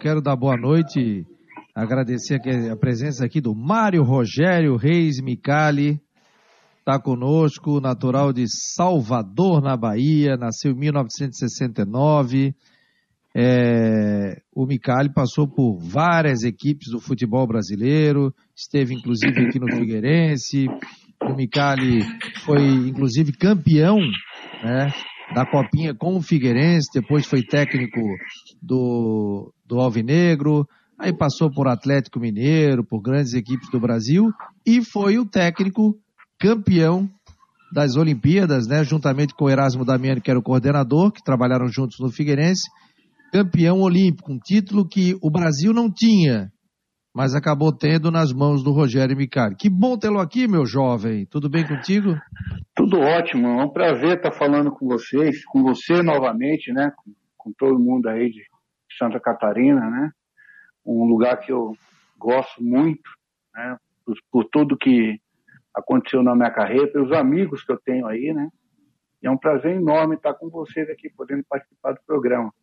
Quero dar boa noite, agradecer a presença aqui do Mário Rogério Reis Micali, está conosco, natural de Salvador, na Bahia, nasceu em 1969. É, o Micali passou por várias equipes do futebol brasileiro, esteve inclusive aqui no Figueirense. O Micali foi inclusive campeão né, da Copinha com o Figueirense, depois foi técnico do, do Alvinegro, aí passou por Atlético Mineiro, por grandes equipes do Brasil e foi o técnico campeão das Olimpíadas, né, juntamente com o Erasmo Damiani, que era o coordenador, que trabalharam juntos no Figueirense, campeão olímpico, um título que o Brasil não tinha, mas acabou tendo nas mãos do Rogério Micali. Que bom tê-lo aqui, meu jovem. Tudo bem contigo? Tudo ótimo. É um prazer estar falando com vocês, com você novamente, né? Com, com todo mundo aí de Santa Catarina, né? Um lugar que eu gosto muito, né? Por, por tudo que aconteceu na minha carreira, pelos amigos que eu tenho aí, né? E é um prazer enorme estar com vocês aqui, podendo participar do programa.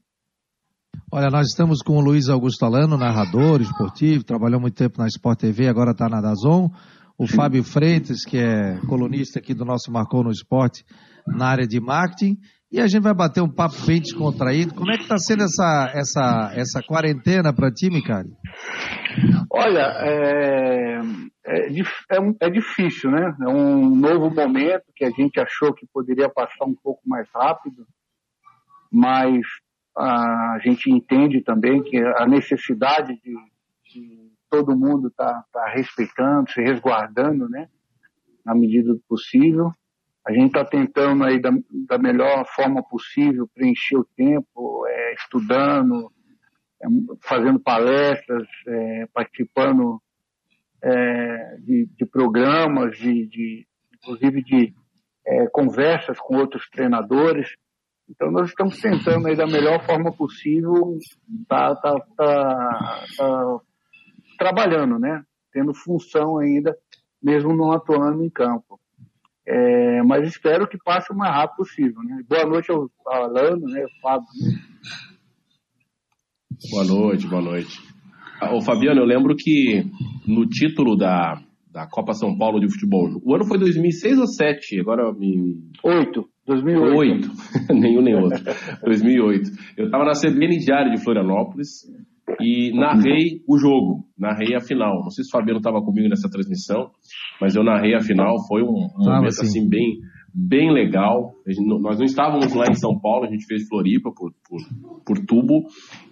Olha, nós estamos com o Luiz Augusto Alano, narrador esportivo, trabalhou muito tempo na Sport TV, agora está na Dazon. O. Fábio Freitas, que é colunista aqui do nosso Marcou no Esporte, na área de marketing. E a gente vai bater um papo bem descontraído. Como é que está sendo essa, essa, essa quarentena para ti, Micari? Olha, é, é, é, é, difícil, né? É um novo momento que a gente achou que poderia passar um pouco mais rápido, mas a gente entende também que a necessidade de, de todo mundo estar tá, tá respeitando, se resguardando, né? Na medida do possível. A gente está tentando aí da, da, melhor forma possível preencher o tempo, é, estudando, é, fazendo palestras, é, participando é, de, de, programas, de, de inclusive de é, conversas com outros treinadores. Então nós estamos tentando aí da melhor forma possível tá, tá, tá, tá trabalhando, né? Tendo função ainda, mesmo não atuando em campo. É, mas espero que passe o mais rápido possível. Né? Boa noite ao Alano, né, Fábio. Boa noite, boa noite. Ô Fabiano, eu lembro que no título da, da Copa São Paulo de Futebol, o ano foi 2006 ou 2007? Agora me... Oito. 2008. 8. Nenhum nem outro. 2008. Eu estava na CBN Diário de Florianópolis e narrei o jogo, narrei a final. Não sei se o Fabiano estava comigo nessa transmissão, mas eu narrei a final. Foi um, um momento assim. assim bem, bem legal. Nós não estávamos lá em São Paulo, a gente fez Floripa por, por, por tubo.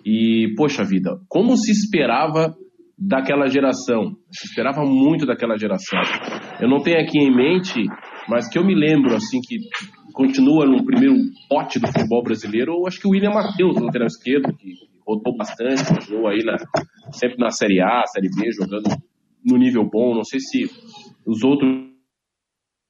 E, poxa vida, como se esperava daquela geração? Se esperava muito daquela geração. Eu não tenho aqui em mente, mas que eu me lembro, assim, que continua no primeiro pote do futebol brasileiro, eu acho que o William Matheus, lateral esquerdo, que rodou bastante, jogou aí na, sempre na Série A, Série B, jogando no nível bom. Não sei se os outros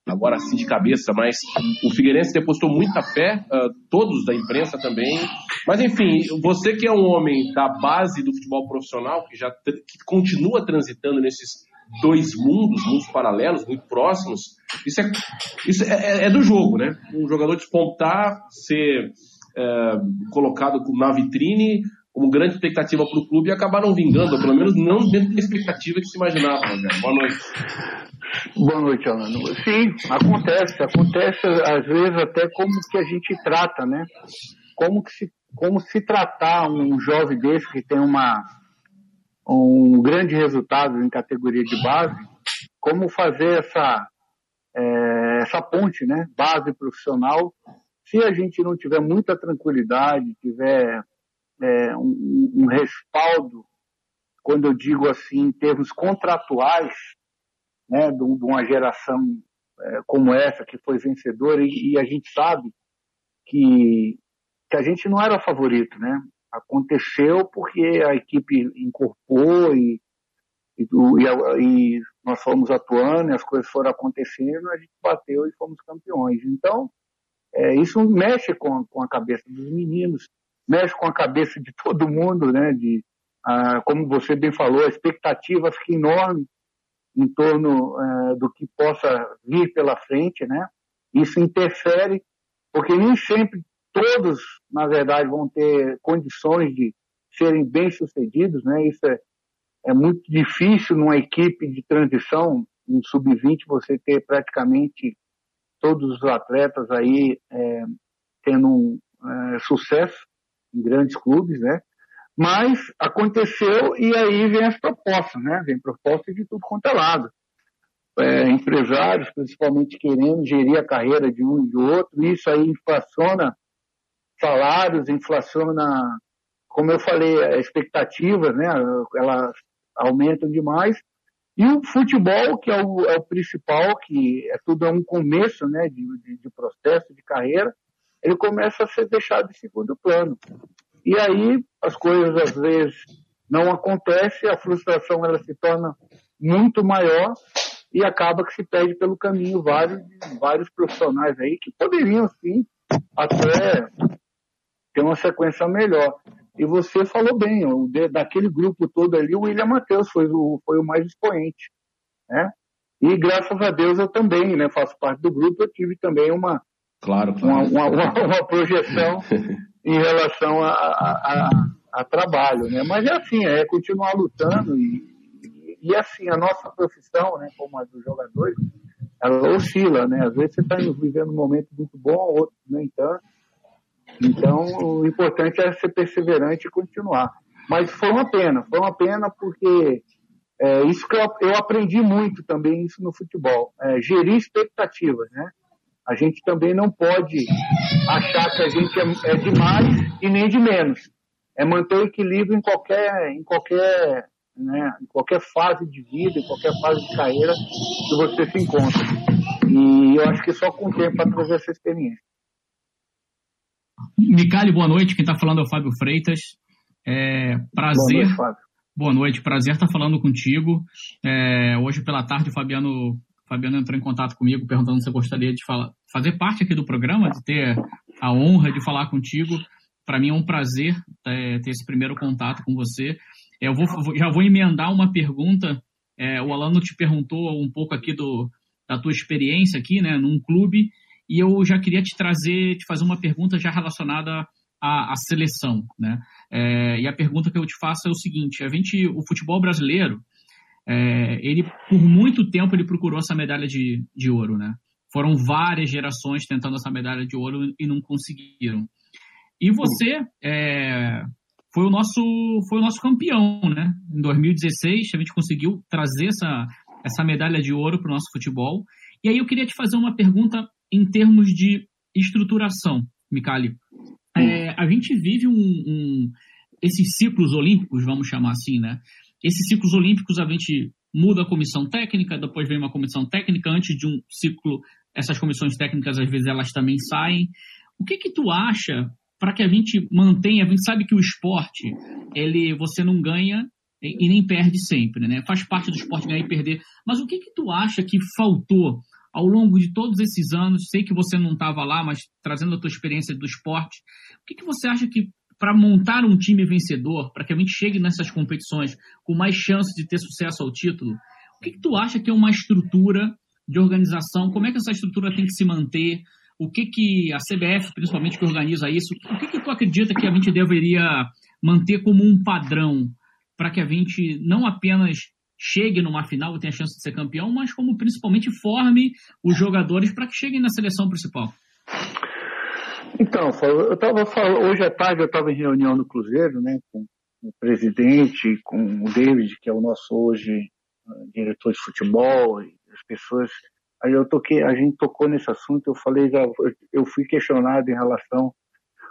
agora assim de cabeça, mas o Figueirense depositou muita fé, uh, todos da imprensa também. Mas enfim, você que é um homem da base do futebol profissional, que já que continua transitando nesses dois mundos, mundos paralelos, muito próximos, isso é, isso é, é, é do jogo, né? Um jogador despontar, ser é, colocado na vitrine como grande expectativa para o clube e acabar não vingando, ou pelo menos não dentro da expectativa que se imaginava, Rogério. Boa noite. Boa noite, Alano. Sim, acontece. Acontece, às vezes, até como que a gente trata, né? Como, que se, como se tratar um jovem desse que tem uma, um grande resultado em categoria de base, como fazer essa, é, essa ponte, né? Base profissional. Se a gente não tiver muita tranquilidade, tiver é, um, um respaldo, quando eu digo assim, em termos contratuais, né, de, uma geração é, como essa, que foi vencedora, e, a gente sabe que, que a gente não era favorito, né? Aconteceu porque a equipe incorporou e, e, e, nós fomos atuando, e as coisas foram acontecendo, a gente bateu e fomos campeões. Então, é, isso mexe com, com a cabeça dos meninos, mexe com a cabeça de todo mundo, né? De, ah, como você bem falou, a expectativa fica enorme em torno uh, do que possa vir pela frente, né? Isso interfere, porque nem sempre todos, na verdade, vão ter condições de serem bem-sucedidos, né? Isso é, é muito difícil numa equipe de transição, em sub-20, você ter praticamente todos os atletas aí é, tendo um é, sucesso em grandes clubes, né? Mas aconteceu e aí vem as propostas, né? Vem propostas de tudo quanto é lado. É, empresários, principalmente querendo gerir a carreira de um e de outro, isso aí inflaciona salários, inflaciona, como eu falei, expectativas, né? Elas aumentam demais. E o futebol, que é o, é o principal, que é tudo é um começo, né? De, de, de processo, de carreira, ele começa a ser deixado em segundo plano. E aí as coisas às vezes não acontecem, a frustração ela se torna muito maior e acaba que se perde pelo caminho vários, vários profissionais aí que poderiam sim até ter uma sequência melhor. E você falou bem, o, daquele grupo todo ali, o William Matheus foi o, foi o mais expoente. Né? E graças a Deus eu também né, faço parte do grupo, eu tive também uma, claro, claro. uma, uma, uma projeção em relação a, a, a, trabalho, né? Mas é assim, é continuar lutando e, e, assim, a nossa profissão, né, como a dos jogadores, ela oscila, né? Às vezes você está vivendo um momento muito bom, outro nem tanto. Então, o importante é ser perseverante e continuar. Mas foi uma pena, foi uma pena porque é, isso que eu, eu aprendi muito também isso no futebol, é, gerir expectativas, né? A gente também não pode achar que a gente é, é de mais e nem de menos. É manter o equilíbrio em qualquer, em qualquer, né, em qualquer fase de vida, em qualquer fase de carreira que você se encontra. E eu acho que só com o tempo para trazer essa experiência. Micali, boa noite. Quem está falando é o Fábio Freitas. É, prazer. Boa noite, Fábio. Boa noite, prazer estar falando contigo. É, hoje pela tarde o Fabiano Fabiano entrou em contato comigo perguntando se eu gostaria de falar, fazer parte aqui do programa, de ter a honra de falar contigo. Para mim é um prazer é, ter esse primeiro contato com você. Eu vou, já vou emendar uma pergunta. É, o Alano te perguntou um pouco aqui do, da tua experiência aqui, né, num clube, e eu já queria te trazer, te fazer uma pergunta já relacionada à, à seleção, né? É, e a pergunta que eu te faço é o seguinte: a gente, o futebol brasileiro, é, ele por muito tempo ele procurou essa medalha de, de ouro, né? Foram várias gerações tentando essa medalha de ouro e não conseguiram. E você é, foi o nosso foi o nosso campeão, né? Em 2016 a gente conseguiu trazer essa essa medalha de ouro para o nosso futebol. E aí eu queria te fazer uma pergunta em termos de estruturação, Micali. É, a gente vive um, um, esses ciclos olímpicos, vamos chamar assim, né? Esses ciclos olímpicos a gente muda a comissão técnica, depois vem uma comissão técnica, antes de um ciclo, essas comissões técnicas às vezes elas também saem. O que que tu acha para que a gente mantenha, a gente sabe que o esporte, ele você não ganha e, nem perde sempre, né? Faz parte do esporte ganhar e perder. Mas o que que tu acha que faltou ao longo de todos esses anos? Sei que você não estava lá, mas trazendo a tua experiência do esporte, o que que você acha que para montar um time vencedor, para que a gente chegue nessas competições com mais chance de ter sucesso ao título, o que, que tu acha que é uma estrutura de organização? Como é que essa estrutura tem que se manter? O que, que a CBF, principalmente, que organiza isso, o que, que tu acredita que a gente deveria manter como um padrão para que a gente não apenas chegue numa final e tenha chance de ser campeão, mas como principalmente forme os jogadores para que cheguem na seleção principal? Então, eu estava falando, hoje à tarde eu estava em reunião no Cruzeiro, né, com o presidente, com o David, que é o nosso hoje uh, diretor de futebol, as pessoas. Aí eu toquei, a gente tocou nesse assunto, eu falei, já, eu fui questionado em relação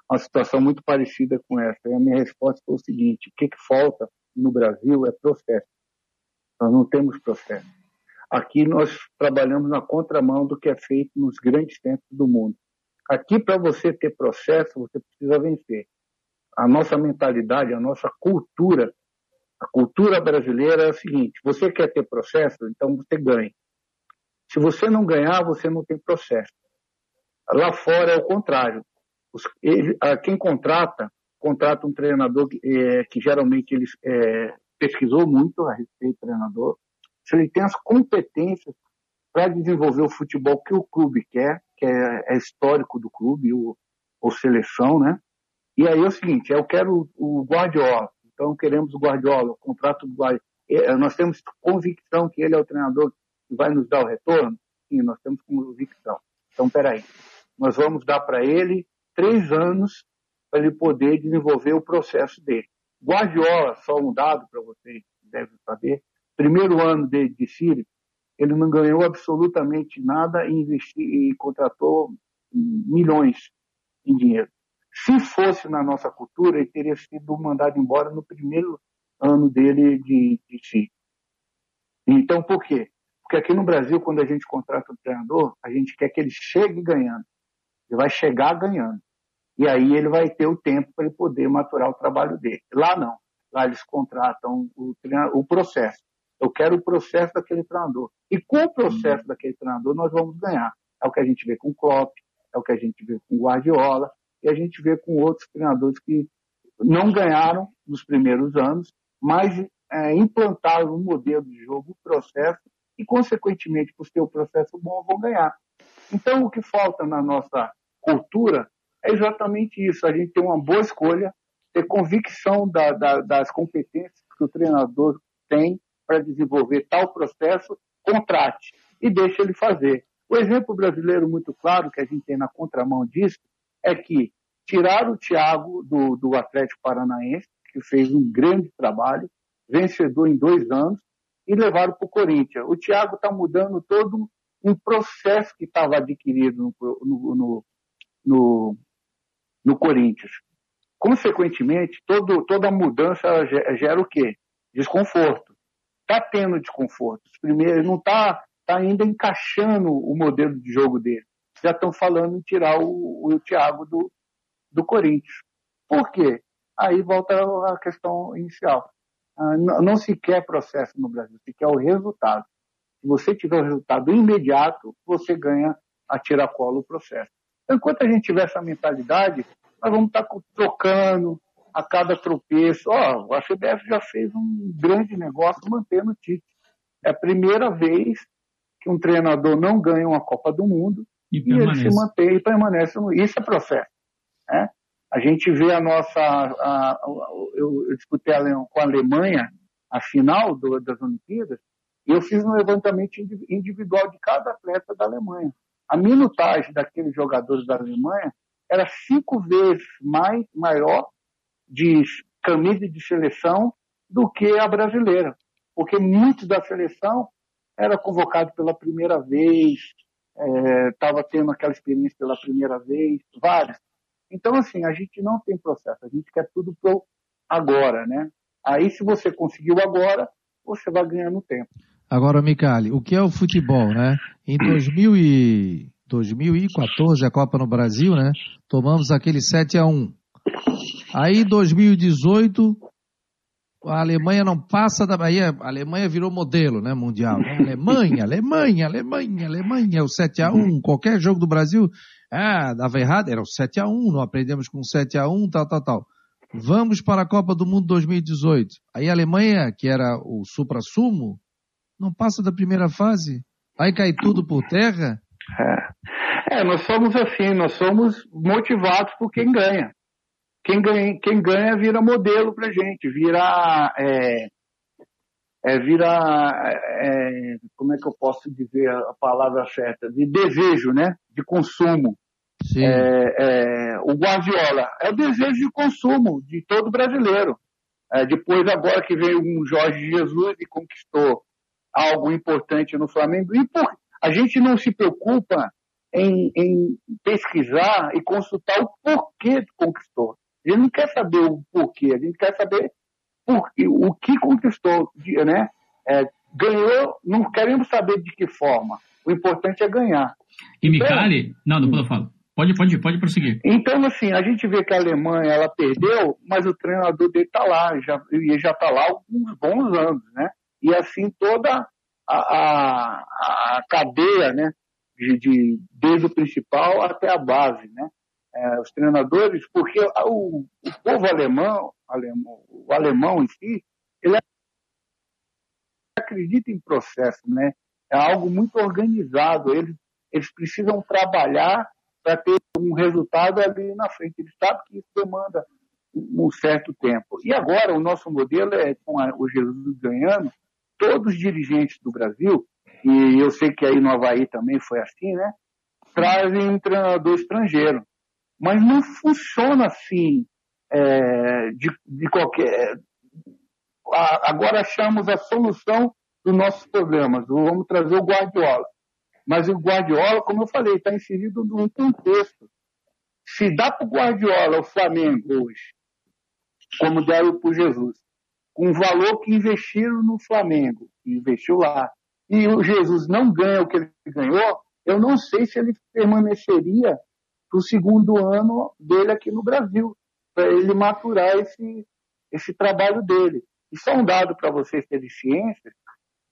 a uma situação muito parecida com essa. E a minha resposta foi o seguinte: o que, que falta no Brasil é processo. Nós não temos processo. Aqui nós trabalhamos na contramão do que é feito nos grandes centros do mundo. Aqui, para você ter processo, você precisa vencer. A nossa mentalidade, a nossa cultura, a cultura brasileira é a seguinte: você quer ter processo, então você ganha. Se você não ganhar, você não tem processo. Lá fora é o contrário. Os, ele, quem contrata, contrata um treinador que, é, que geralmente ele é, pesquisou muito a respeito do treinador, se ele tem as competências para desenvolver o futebol que o clube quer, que é, é histórico do clube, o, ou seleção, né? E aí é o seguinte, eu quero o Guardiola, então queremos o Guardiola, o contrato do Guardiola. É, nós temos convicção que ele é o treinador que vai nos dar o retorno? Sim, nós temos convicção. Então, peraí, nós vamos dar para ele três anos para ele poder desenvolver o processo dele. Guardiola, só um dado para vocês devem saber, primeiro ano de, de Sírio, ele não ganhou absolutamente nada e, investiu, e contratou milhões em dinheiro. Se fosse na nossa cultura, ele teria sido mandado embora no primeiro ano dele de, de si. Então, por quê? Porque aqui no Brasil, quando a gente contrata um treinador, a gente quer que ele chegue ganhando. Ele vai chegar ganhando. E aí ele vai ter o tempo para ele poder maturar o trabalho dele. Lá não. Lá eles contratam o, o processo. Eu quero o processo daquele treinador. E com o processo daquele treinador nós vamos ganhar. É o que a gente vê com o Klopp, é o que a gente vê com o Guardiola, e a gente vê com outros treinadores que não ganharam nos primeiros anos, mas é, implantaram um modelo de jogo, um processo, e, consequentemente, por ter o processo bom, vão ganhar. Então, o que falta na nossa cultura é exatamente isso: a gente ter uma boa escolha, ter convicção da, da, das competências que o treinador tem para desenvolver tal processo, contrate e deixe ele fazer. O exemplo brasileiro muito claro que a gente tem na contramão disso é que tiraram o Thiago do, do Atlético Paranaense, que fez um grande trabalho, vencedor em dois anos, e levaram para o Corinthians. O Thiago está mudando todo um processo que estava adquirido no, no, no, no, Corinthians. Consequentemente, todo, toda mudança gera o quê? Desconforto. Está tendo desconforto. Primeiro, não está tá ainda encaixando o modelo de jogo dele. Já estão falando em tirar o, o Thiago do, do Corinthians. Por quê? Aí volta a questão inicial. Ah, não se quer processo no Brasil, se quer o resultado. Se você tiver o resultado imediato, você ganha a tiracolo o processo. Enquanto a gente tiver essa mentalidade, nós vamos estar trocando a cada tropeço. Ó, oh, a CBF já fez um grande negócio mantendo o Tite. É a primeira vez que um treinador não ganha uma Copa do Mundo e, e ele se mantém e permanece. No... Isso é processo. Né? A gente vê a nossa. A, a, eu, eu disputei com a Alemanha a final do, das Olimpíadas e eu fiz um levantamento individual de cada atleta da Alemanha. A minutagem daqueles jogadores da Alemanha era cinco vezes mais maior de camisa de seleção do que a brasileira, porque muitos da seleção era convocado pela primeira vez, estava é, tendo aquela experiência pela primeira vez, vários. Então, assim, a gente não tem processo, a gente quer tudo pro agora, né? Aí, se você conseguiu agora, você vai ganhando tempo. Agora, Micali, o que é o futebol, né? Em 2000 e 2014, a Copa no Brasil, né? Tomamos aquele 7 a 1 Aí, 2018, a Alemanha não passa da Bahia, a Alemanha virou modelo, né, mundial. Né? Alemanha, Alemanha, Alemanha, Alemanha, o 7 a 1 qualquer jogo do Brasil, ah, dava errado, era o 7 a 1 não aprendemos com 7 a 1 tal, tal, tal. Vamos para a Copa do Mundo 2018. Aí a Alemanha, que era o supra-sumo, não passa da primeira fase. Aí cai tudo por terra. É. é, nós somos assim, nós somos motivados por quem ganha. Quem ganha, quem ganha vira modelo pra gente, vira é, é, vira, é, como é que eu posso dizer a palavra certa? De desejo, né? De consumo. É, é, o Guardiola é o desejo de consumo de todo brasileiro. É, depois, agora que veio um Jorge Jesus e conquistou algo importante no Flamengo, e por, a gente não se preocupa em, em pesquisar e consultar o porquê conquistou. A gente não quer saber o porquê, a gente quer saber o que conquistou, né? É, ganhou, não queremos saber de que forma. O importante é ganhar. E Micali, então, não, depois eu falo. Pode, pode, pode prosseguir. Então, assim, a gente vê que a Alemanha ela perdeu, mas o treinador dele está lá, já, e já está lá há alguns bons anos, né? E assim toda a, a, a cadeia, né? De, de, desde o principal até a base, né? É, os treinadores, porque o, o povo alemão, alemão, o alemão em si, ele acredita em processo, né? É algo muito organizado. Eles, eles precisam trabalhar para ter um resultado ali na frente. Ele sabe que isso demanda um certo tempo. E agora o nosso modelo é, com o Jesus ganhando, todos os dirigentes do Brasil, e eu sei que aí no Havaí também foi assim, né? Trazem um treinador estrangeiro. Mas não funciona assim é, de, de qualquer. Agora achamos a solução dos nossos problemas. Vamos trazer o Guardiola. Mas o Guardiola, como eu falei, está inserido num contexto. Se dá para o Guardiola o Flamengo hoje, como deram para o Jesus, com o valor que investiram no Flamengo, investiu lá, e o Jesus não ganha o que ele ganhou, eu não sei se ele permaneceria para o segundo ano dele aqui no Brasil, para ele maturar esse, esse trabalho dele. E só um dado para vocês terem ciência,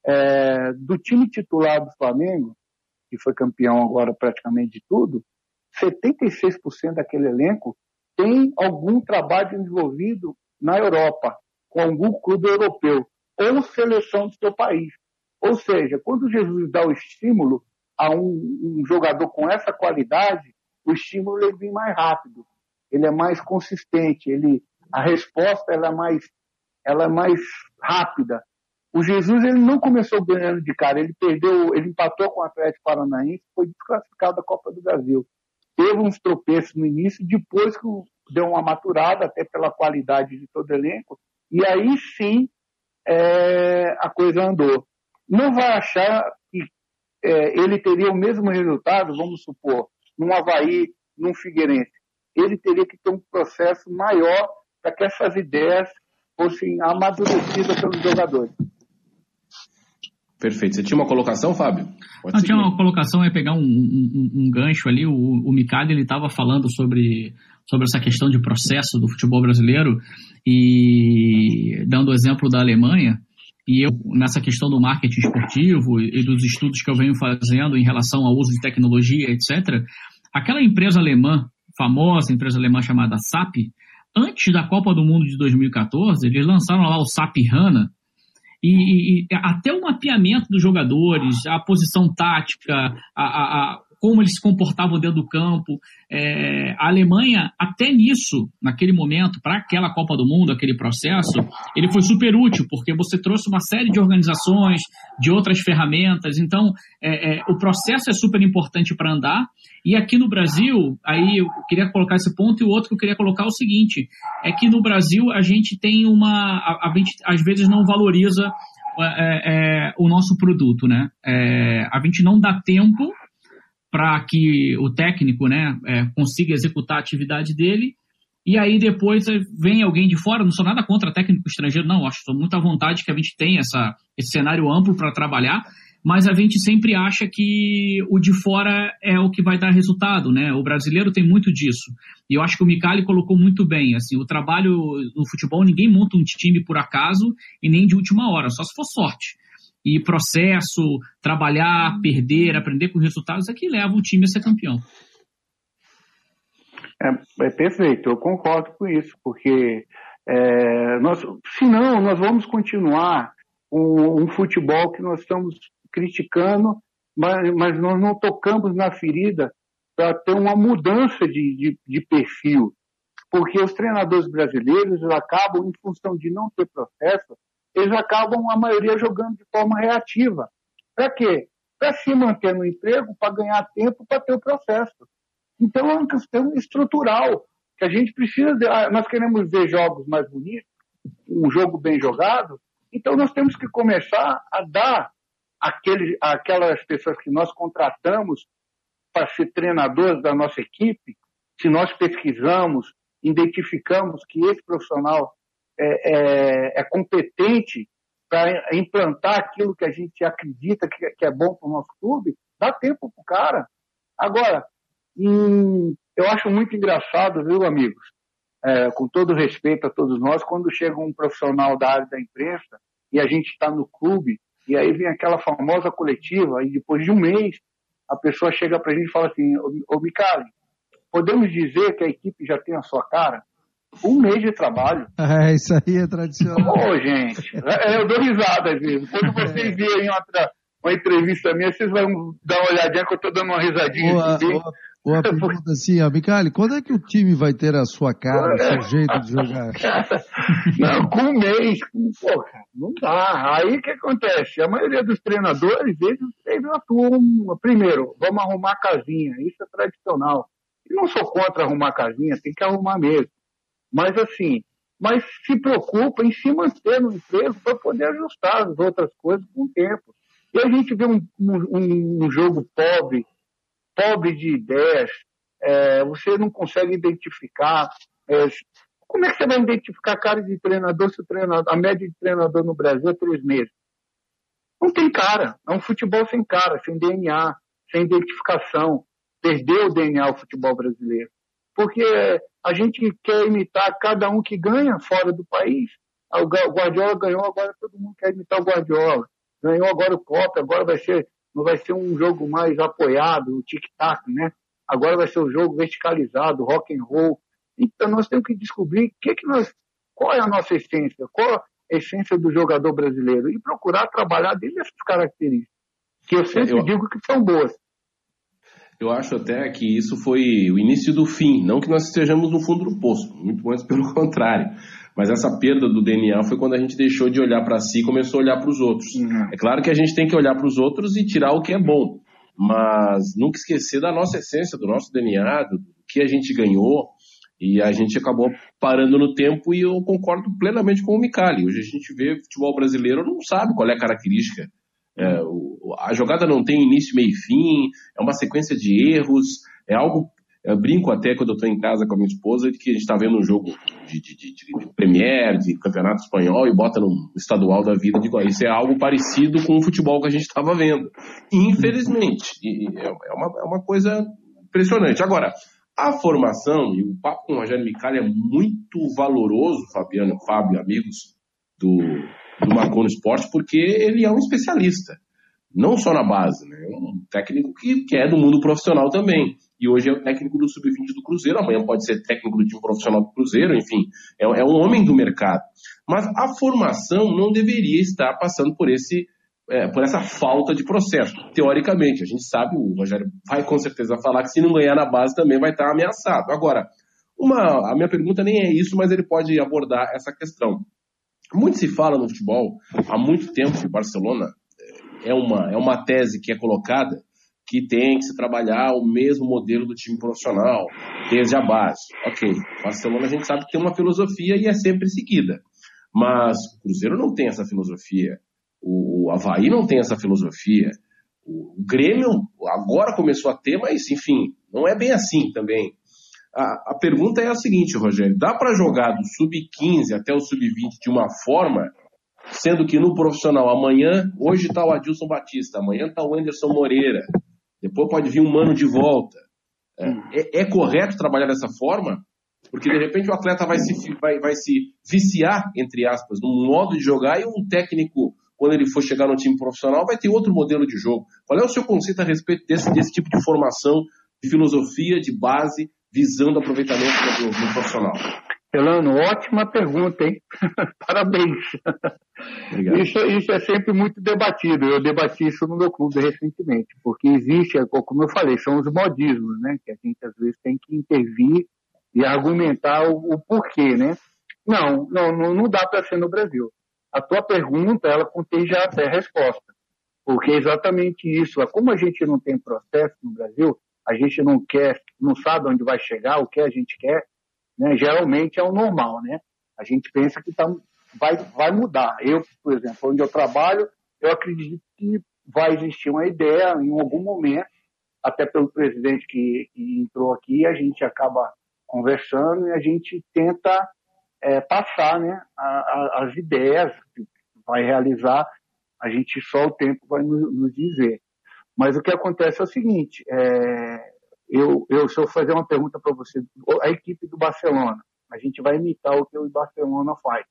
é, do time titular do Flamengo, que foi campeão agora praticamente de tudo, 76% daquele elenco tem algum trabalho desenvolvido na Europa, com algum clube europeu, ou seleção do seu país. Ou seja, quando Jesus dá o estímulo a um, um jogador com essa qualidade, o estímulo ele vem mais rápido, ele é mais consistente, ele, a resposta ela é mais, ela é mais rápida. O Jesus ele não começou ganhando de cara, ele perdeu, ele empatou com o Atlético Paranaense, foi desclassificado da Copa do Brasil. Teve uns tropeços no início, depois que deu uma maturada, até pela qualidade de todo elenco, e aí sim é, a coisa andou. Não vai achar que é, ele teria o mesmo resultado, vamos supor, num Havaí, num Figueirense. Ele teria que ter um processo maior para que essas ideias fossem amadurecidas pelos jogadores. Perfeito. Você tinha uma colocação, Fábio? Pode Não, tinha uma colocação, é pegar um, um, um gancho ali. O, o Mikado, ele estava falando sobre, sobre essa questão de processo do futebol brasileiro e dando o exemplo da Alemanha. E eu, nessa questão do marketing esportivo e dos estudos que eu venho fazendo em relação ao uso de tecnologia, etc., aquela empresa alemã, famosa empresa alemã chamada SAP, antes da Copa do Mundo de 2014, eles lançaram lá o SAP HANA, e, e, até o mapeamento dos jogadores, a posição tática, a, a, a como eles se comportavam dentro do campo. É, a Alemanha, até nisso, naquele momento, para aquela Copa do Mundo, aquele processo, ele foi super útil, porque você trouxe uma série de organizações, de outras ferramentas. Então, é, é, o processo é super importante para andar. E aqui no Brasil, aí eu queria colocar esse ponto, e o outro que eu queria colocar é o seguinte: é que no Brasil a gente tem uma. A, a gente às vezes não valoriza é, é, o nosso produto, né? É, a gente não dá tempo para que o técnico né, é, consiga executar a atividade dele. E aí depois vem alguém de fora, não sou nada contra técnico estrangeiro, não, acho que muito à vontade que a gente tem essa, esse cenário amplo para trabalhar, mas a gente sempre acha que o de fora é o que vai dar resultado, né? O brasileiro tem muito disso. E eu acho que o Micali colocou muito bem, assim, o trabalho no futebol, ninguém monta um time por acaso e nem de última hora, só se for sorte e processo, trabalhar, perder, aprender com resultados é que leva o time a ser campeão. É, é perfeito, eu concordo com isso, porque é, nós, senão nós vamos continuar um, um, futebol que nós estamos criticando, mas, mas nós não tocamos na ferida para ter uma mudança de, de, de perfil, porque os treinadores brasileiros acabam, em função de não ter processo, eles acabam, a maioria, jogando de forma reativa. Para quê? Para se manter no emprego, para ganhar tempo, para ter o processo. Então é uma questão estrutural, que a gente precisa. De, ah, nós queremos ver jogos mais bonitos, um jogo bem jogado, então nós temos que começar a dar aquele, aquelas pessoas que nós contratamos para ser treinadores da nossa equipe, se nós pesquisamos, identificamos que esse profissional é, é, é competente para implantar aquilo que a gente acredita que, que é bom para o nosso clube, dá tempo para o cara. Agora, hum, eu acho muito engraçado, viu, amigos? É, com todo respeito a todos nós, quando chega um profissional da área da imprensa e a gente está no clube, e aí vem aquela famosa coletiva, e depois de um mês, a pessoa chega para a gente e fala assim: Ô, ô Micali, podemos dizer que a equipe já tem a sua cara? Um mês de trabalho. É, isso aí é tradicional. Ô, gente, é, eu dou risada às vezes. Quando vocês virem outra, uma entrevista minha, vocês vão dar uma olhadinha que eu tô dando uma risadinha. Ô, Uma pergunta assim, ó, Micali, quando é que o time vai ter a sua cara, o seu jeito de jogar? Não, com um mês, porra, não dá. Aí o que acontece? A maioria dos treinadores, eles, eles atuam, primeiro, vamos arrumar a casinha, isso é tradicional. E não sou contra arrumar a casinha, tem que arrumar mesmo. Mas assim, mas se preocupa em se manter no emprego para poder ajustar as outras coisas com o tempo. E a gente vê um, um, um jogo pobre, pobre de ideias, é, você não consegue identificar. É, como é que você vai identificar cara de treinador se o treinador, a média de treinador no Brasil é três meses? Não tem cara. É um futebol sem cara, sem DNA, sem identificação. Perdeu o DNA o futebol brasileiro. Porque a gente quer imitar cada um que ganha fora do país. O Guardiola ganhou, agora todo mundo quer imitar o Guardiola. Ganhou agora o Copa, agora vai ser, não vai ser um jogo mais apoiado, o tic-tac, né? Agora vai ser um jogo verticalizado, rock and roll. Então nós temos que descobrir que que nós, qual é a nossa essência, qual a essência do jogador brasileiro e procurar trabalhar dentro dessas características, que eu sempre eu... digo que são boas. Eu acho até que isso foi o início do fim, não que nós estejamos no fundo do poço, muito mais pelo contrário. Mas essa perda do DNA foi quando a gente deixou de olhar para si e começou a olhar para os outros. Uhum. É claro que a gente tem que olhar para os outros e tirar o que é bom, mas nunca esquecer da nossa essência, do nosso DNA, do que a gente ganhou. E a gente acabou parando no tempo e eu concordo plenamente com o Micali. Hoje a gente vê futebol brasileiro, não sabe qual é a característica é, o, a jogada não tem início, meio e fim, é uma sequência de erros, é algo. Eu brinco até quando eu estou em casa com a minha esposa de que a gente está vendo um jogo de, de, de, de, Premier, de Campeonato Espanhol e bota no estadual da vida. Digo, isso é algo parecido com o futebol que a gente estava vendo. Infelizmente. É, é, uma, é uma coisa impressionante. Agora, a formação, e o papo com o Rogério Micali é muito valoroso, Fabiano, Fábio, amigos do, do Marconi Esporte, porque ele é um especialista. Não só na base, né? É um técnico que, que é do mundo profissional também. E hoje é o técnico do Sub-20 do Cruzeiro, amanhã pode ser técnico do time profissional do Cruzeiro, enfim, é, é um homem do mercado. Mas a formação não deveria estar passando por esse é, por essa falta de processo. Teoricamente, a gente sabe, o Rogério vai com certeza falar que se não ganhar na base também vai estar ameaçado. Agora, uma, a minha pergunta nem é isso, mas ele pode abordar essa questão. Muito se fala no futebol há muito tempo que Barcelona é uma, é uma tese que é colocada que tem que se trabalhar o mesmo modelo do time profissional, desde a base. Ok, Barcelona a gente sabe que tem uma filosofia e é sempre seguida. Mas o Cruzeiro não tem essa filosofia, o Havaí não tem essa filosofia, o Grêmio agora começou a ter, mas enfim, não é bem assim também. A, a pergunta é a seguinte, Rogério: dá para jogar do sub-15 até o sub-20 de uma forma, sendo que no profissional amanhã, hoje está o Adilson Batista, amanhã está o Anderson Moreira, depois pode vir um mano de volta. É, é, é, correto trabalhar dessa forma? Porque de repente o atleta vai se, vai, vai se viciar, entre aspas, num modo de jogar e um técnico, quando ele for chegar no time profissional, vai ter outro modelo de jogo. Qual é o seu conceito a respeito desse, desse tipo de formação, de filosofia, de base, visando aproveitamento do, do profissional? Elano, ótima pergunta, hein? Parabéns. Isso, isso, é sempre muito debatido. Eu debati isso no meu clube recentemente, porque existe, como eu falei, são os modismos, né? Que a gente às vezes tem que intervir e argumentar o, o porquê, né? Não, não, não, dá para ser no Brasil. A tua pergunta, ela contém já até a resposta. Porque é exatamente isso. Como a gente não tem processo no Brasil, a gente não quer, não sabe onde vai chegar, o que a gente quer, né? geralmente é o normal, né? A gente pensa que tá, vai, vai mudar. Eu, por exemplo, onde eu trabalho, eu acredito que vai existir uma ideia em algum momento, até pelo presidente que, que entrou aqui, a gente acaba conversando e a gente tenta é, passar né, a, a, as ideias que vai realizar, a gente só o tempo vai nos, nos dizer. Mas o que acontece é o seguinte: é, eu, eu, se eu fazer uma pergunta para você, a equipe do Barcelona, a gente vai imitar o que o Barcelona faz.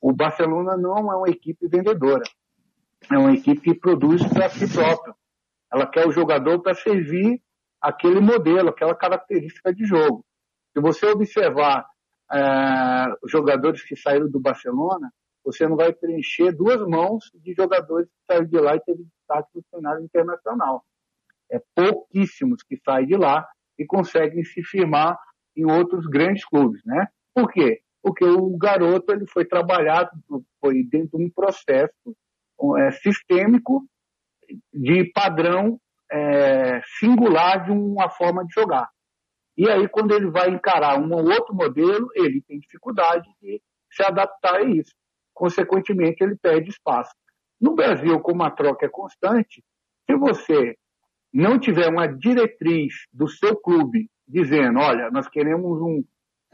O Barcelona não é uma equipe vendedora, é uma equipe que produz para si própria. Ela quer o jogador para servir aquele modelo, aquela característica de jogo. Se você observar é, jogadores que saíram do Barcelona, você não vai preencher duas mãos de jogadores que saíram de lá e teve destaque no cenário internacional. É pouquíssimos que saem de lá e conseguem se firmar em outros grandes clubes, né? Por quê? Porque o garoto ele foi trabalhado, foi dentro de um processo é, sistêmico de padrão é, singular de uma forma de jogar. E aí, quando ele vai encarar um outro modelo, ele tem dificuldade de se adaptar a isso. Consequentemente, ele perde espaço. No Brasil, como a troca é constante, se você não tiver uma diretriz do seu clube dizendo, olha, nós queremos um,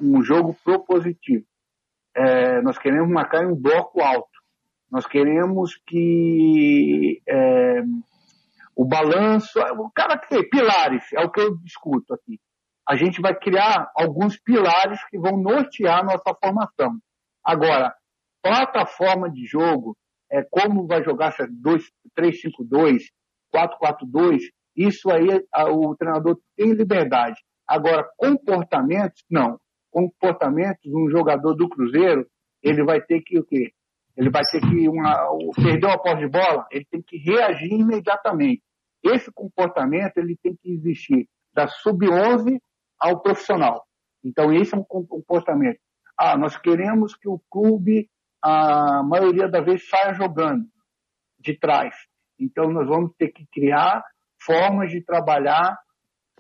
um jogo propositivo, é, nós queremos marcar um bloco alto, nós queremos que é, o balanço, o cara que pilares, é o que eu discuto aqui. A gente vai criar alguns pilares que vão nortear a nossa formação. Agora, plataforma de jogo, é, como vai jogar 3-5-2, 4-4-2, isso aí a, o treinador tem liberdade. Agora, comportamentos, não. Comportamentos, um jogador do Cruzeiro, ele vai ter que o quê? Ele vai ter que uma, perdeu a posse de bola, ele tem que reagir imediatamente. Esse comportamento ele tem que existir da sub-11 ao profissional. Então esse é um comportamento. Ah, nós queremos que o clube a maioria da vez saia jogando de trás. Então nós vamos ter que criar formas de trabalhar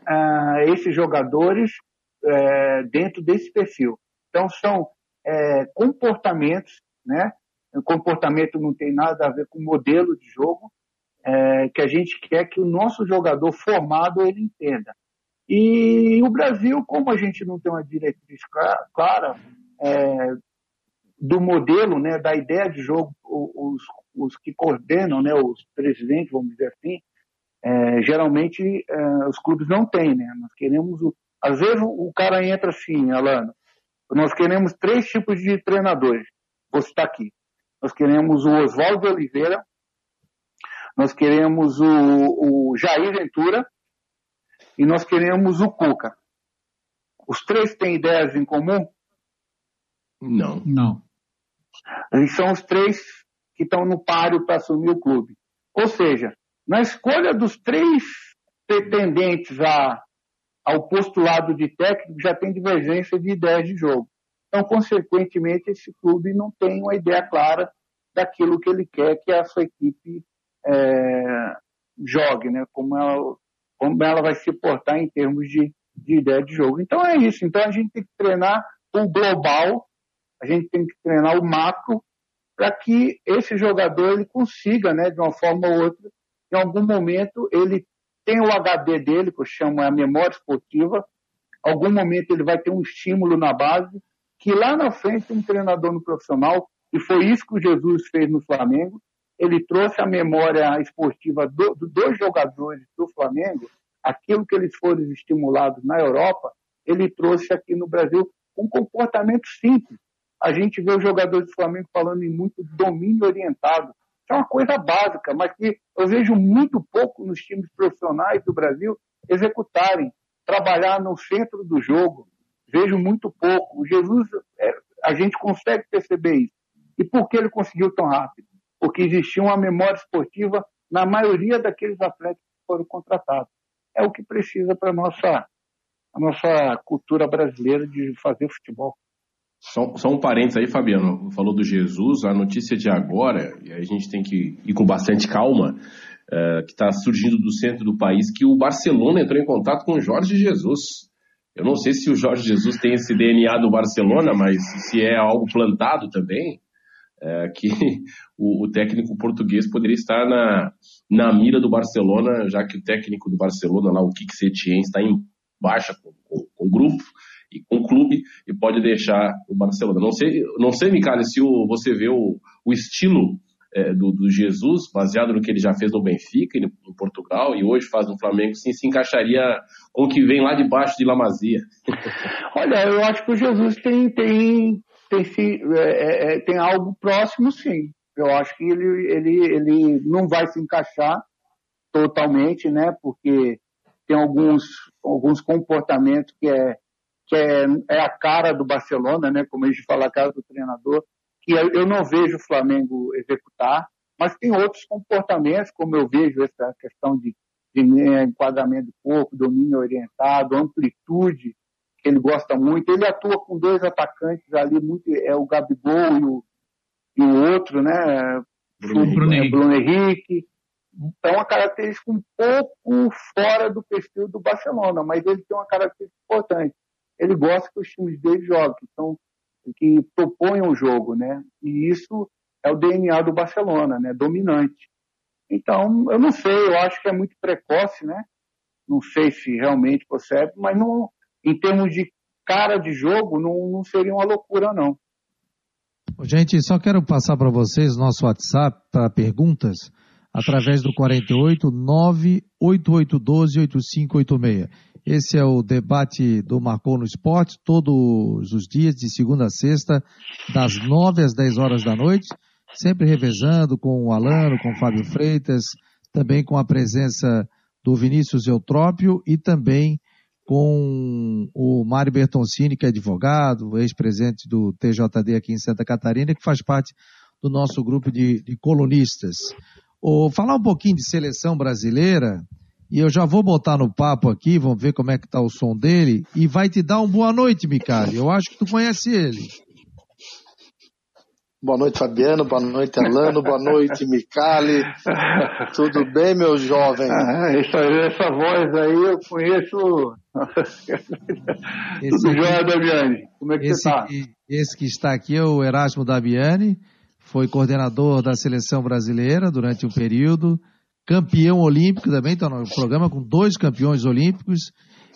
uh, esses jogadores uh, dentro desse perfil. Então são uh, comportamentos, né? O comportamento não tem nada a ver com modelo de jogo, que a gente quer que o nosso jogador formado ele entenda. E o Brasil, como a gente não tem uma diretriz clara do modelo, né, da ideia de jogo, os, os que coordenam, né, os presidentes, vamos dizer assim, é, geralmente é, os clubes não têm, né? Nós queremos, o, às vezes o cara entra assim, Alano, nós queremos três tipos de treinadores. Vou citar aqui. Nós queremos o Oswaldo Oliveira, nós queremos o, o Jair Ventura e nós queremos o Cuca. Os três têm ideias em comum? Não. Não. E são os três que estão no páreo para assumir o clube. Ou seja, na escolha dos três pretendentes a, ao postulado de técnico, já tem divergência de ideias de jogo. Então, consequentemente, esse clube não tem uma ideia clara daquilo que ele quer que a sua equipe é, jogue, né? Como ela, como ela vai se portar em termos de, de ideia de jogo. Então é isso. Então a gente tem que treinar o global, a gente tem que treinar o macro para que esse jogador ele consiga, né, de uma forma ou outra, em algum momento ele tem o HD dele, que eu chamo a memória esportiva, algum momento ele vai ter um estímulo na base, que lá na frente um treinador no profissional, e foi isso que o Jesus fez no Flamengo, ele trouxe a memória esportiva do, do, dos jogadores do Flamengo, aquilo que eles foram estimulados na Europa, ele trouxe aqui no Brasil um comportamento simples. A gente vê os jogadores do Flamengo falando em muito domínio orientado. é uma coisa básica, mas que eu vejo muito pouco nos times profissionais do Brasil executarem, trabalhar no centro do jogo. Vejo muito pouco. O Jesus, é, a gente consegue perceber isso. E por que ele conseguiu tão rápido? Porque existia uma memória esportiva na maioria daqueles atletas que foram contratados. É o que precisa para nossa, a nossa cultura brasileira de fazer futebol. Só, só, um parênteses aí, Fabiano. Falou do Jesus, a notícia de agora, e a gente tem que ir com bastante calma, é, que está surgindo do centro do país, que o Barcelona entrou em contato com o Jorge Jesus. Eu não sei se o Jorge Jesus tem esse DNA do Barcelona, mas se é algo plantado também, é, que o, o, técnico português poderia estar na, na mira do Barcelona, já que o técnico do Barcelona, lá, o Kik Setien, está em baixa com, com, com, o grupo e com o clube e pode deixar o Barcelona. Não sei, não sei Micali, se o, você vê o, o estilo é, do, do, Jesus, baseado no que ele já fez no Benfica, em, Portugal, e hoje faz no Flamengo, sim, se encaixaria com o que vem lá debaixo de Lamazia. Olha, eu acho que o Jesus tem, tem, tem, é, é, é, tem algo próximo, sim. Eu acho que ele, ele, ele não vai se encaixar totalmente, né? Porque tem alguns, alguns comportamentos que é, que é, é a cara do Barcelona, né? Como a gente fala, a cara do treinador, que eu não vejo o Flamengo executar, mas tem outros comportamentos, como eu vejo essa questão de, de né, enquadramento do corpo, domínio orientado, amplitude, que ele gosta muito. Ele atua com dois atacantes ali, muito, é o Gabigol e o, e o outro, né? Bruno, Bruno, Henrique. Bruno Henrique. Então, uma característica um pouco fora do perfil do Barcelona, mas ele tem uma característica importante. Ele gosta que os times dele joguem, então, que proponham o jogo, né? E isso é o DNA do Barcelona, né? Dominante. Então, eu não sei, eu acho que é muito precoce, né? Não sei se realmente procede, mas não, em termos de cara de jogo, não, não seria uma loucura, não. Gente, só quero passar para vocês nosso WhatsApp para perguntas através do 48 98812 8586. Esse é o debate do Marcou no Esporte, todos os dias, de segunda a sexta, das 9 às 10 horas da noite, sempre revezando com o Alano, com o Fábio Freitas, também com a presença do Vinícius Eutrópio e também com o Mário Bertoncini, que é advogado, ex-presidente do TJD aqui em Santa Catarina, que faz parte do nosso grupo de, de colunistas. Falar um pouquinho de seleção brasileira, e eu já vou botar no papo aqui, vamos ver como é que tá o som dele, e vai te dar uma boa noite, Micali. Eu acho que tu conhece ele. Boa noite, Fabiano. Boa noite, Alano. Boa noite, Micali. Tudo bem, meu jovem? Ah, essa, essa voz aí eu conheço. Esse Tudo jóia, Damiani? Como é que esse, você está? Esse que está aqui é o Erasmo Damiani, foi coordenador da seleção brasileira durante um período, campeão olímpico também, está no programa com dois campeões olímpicos,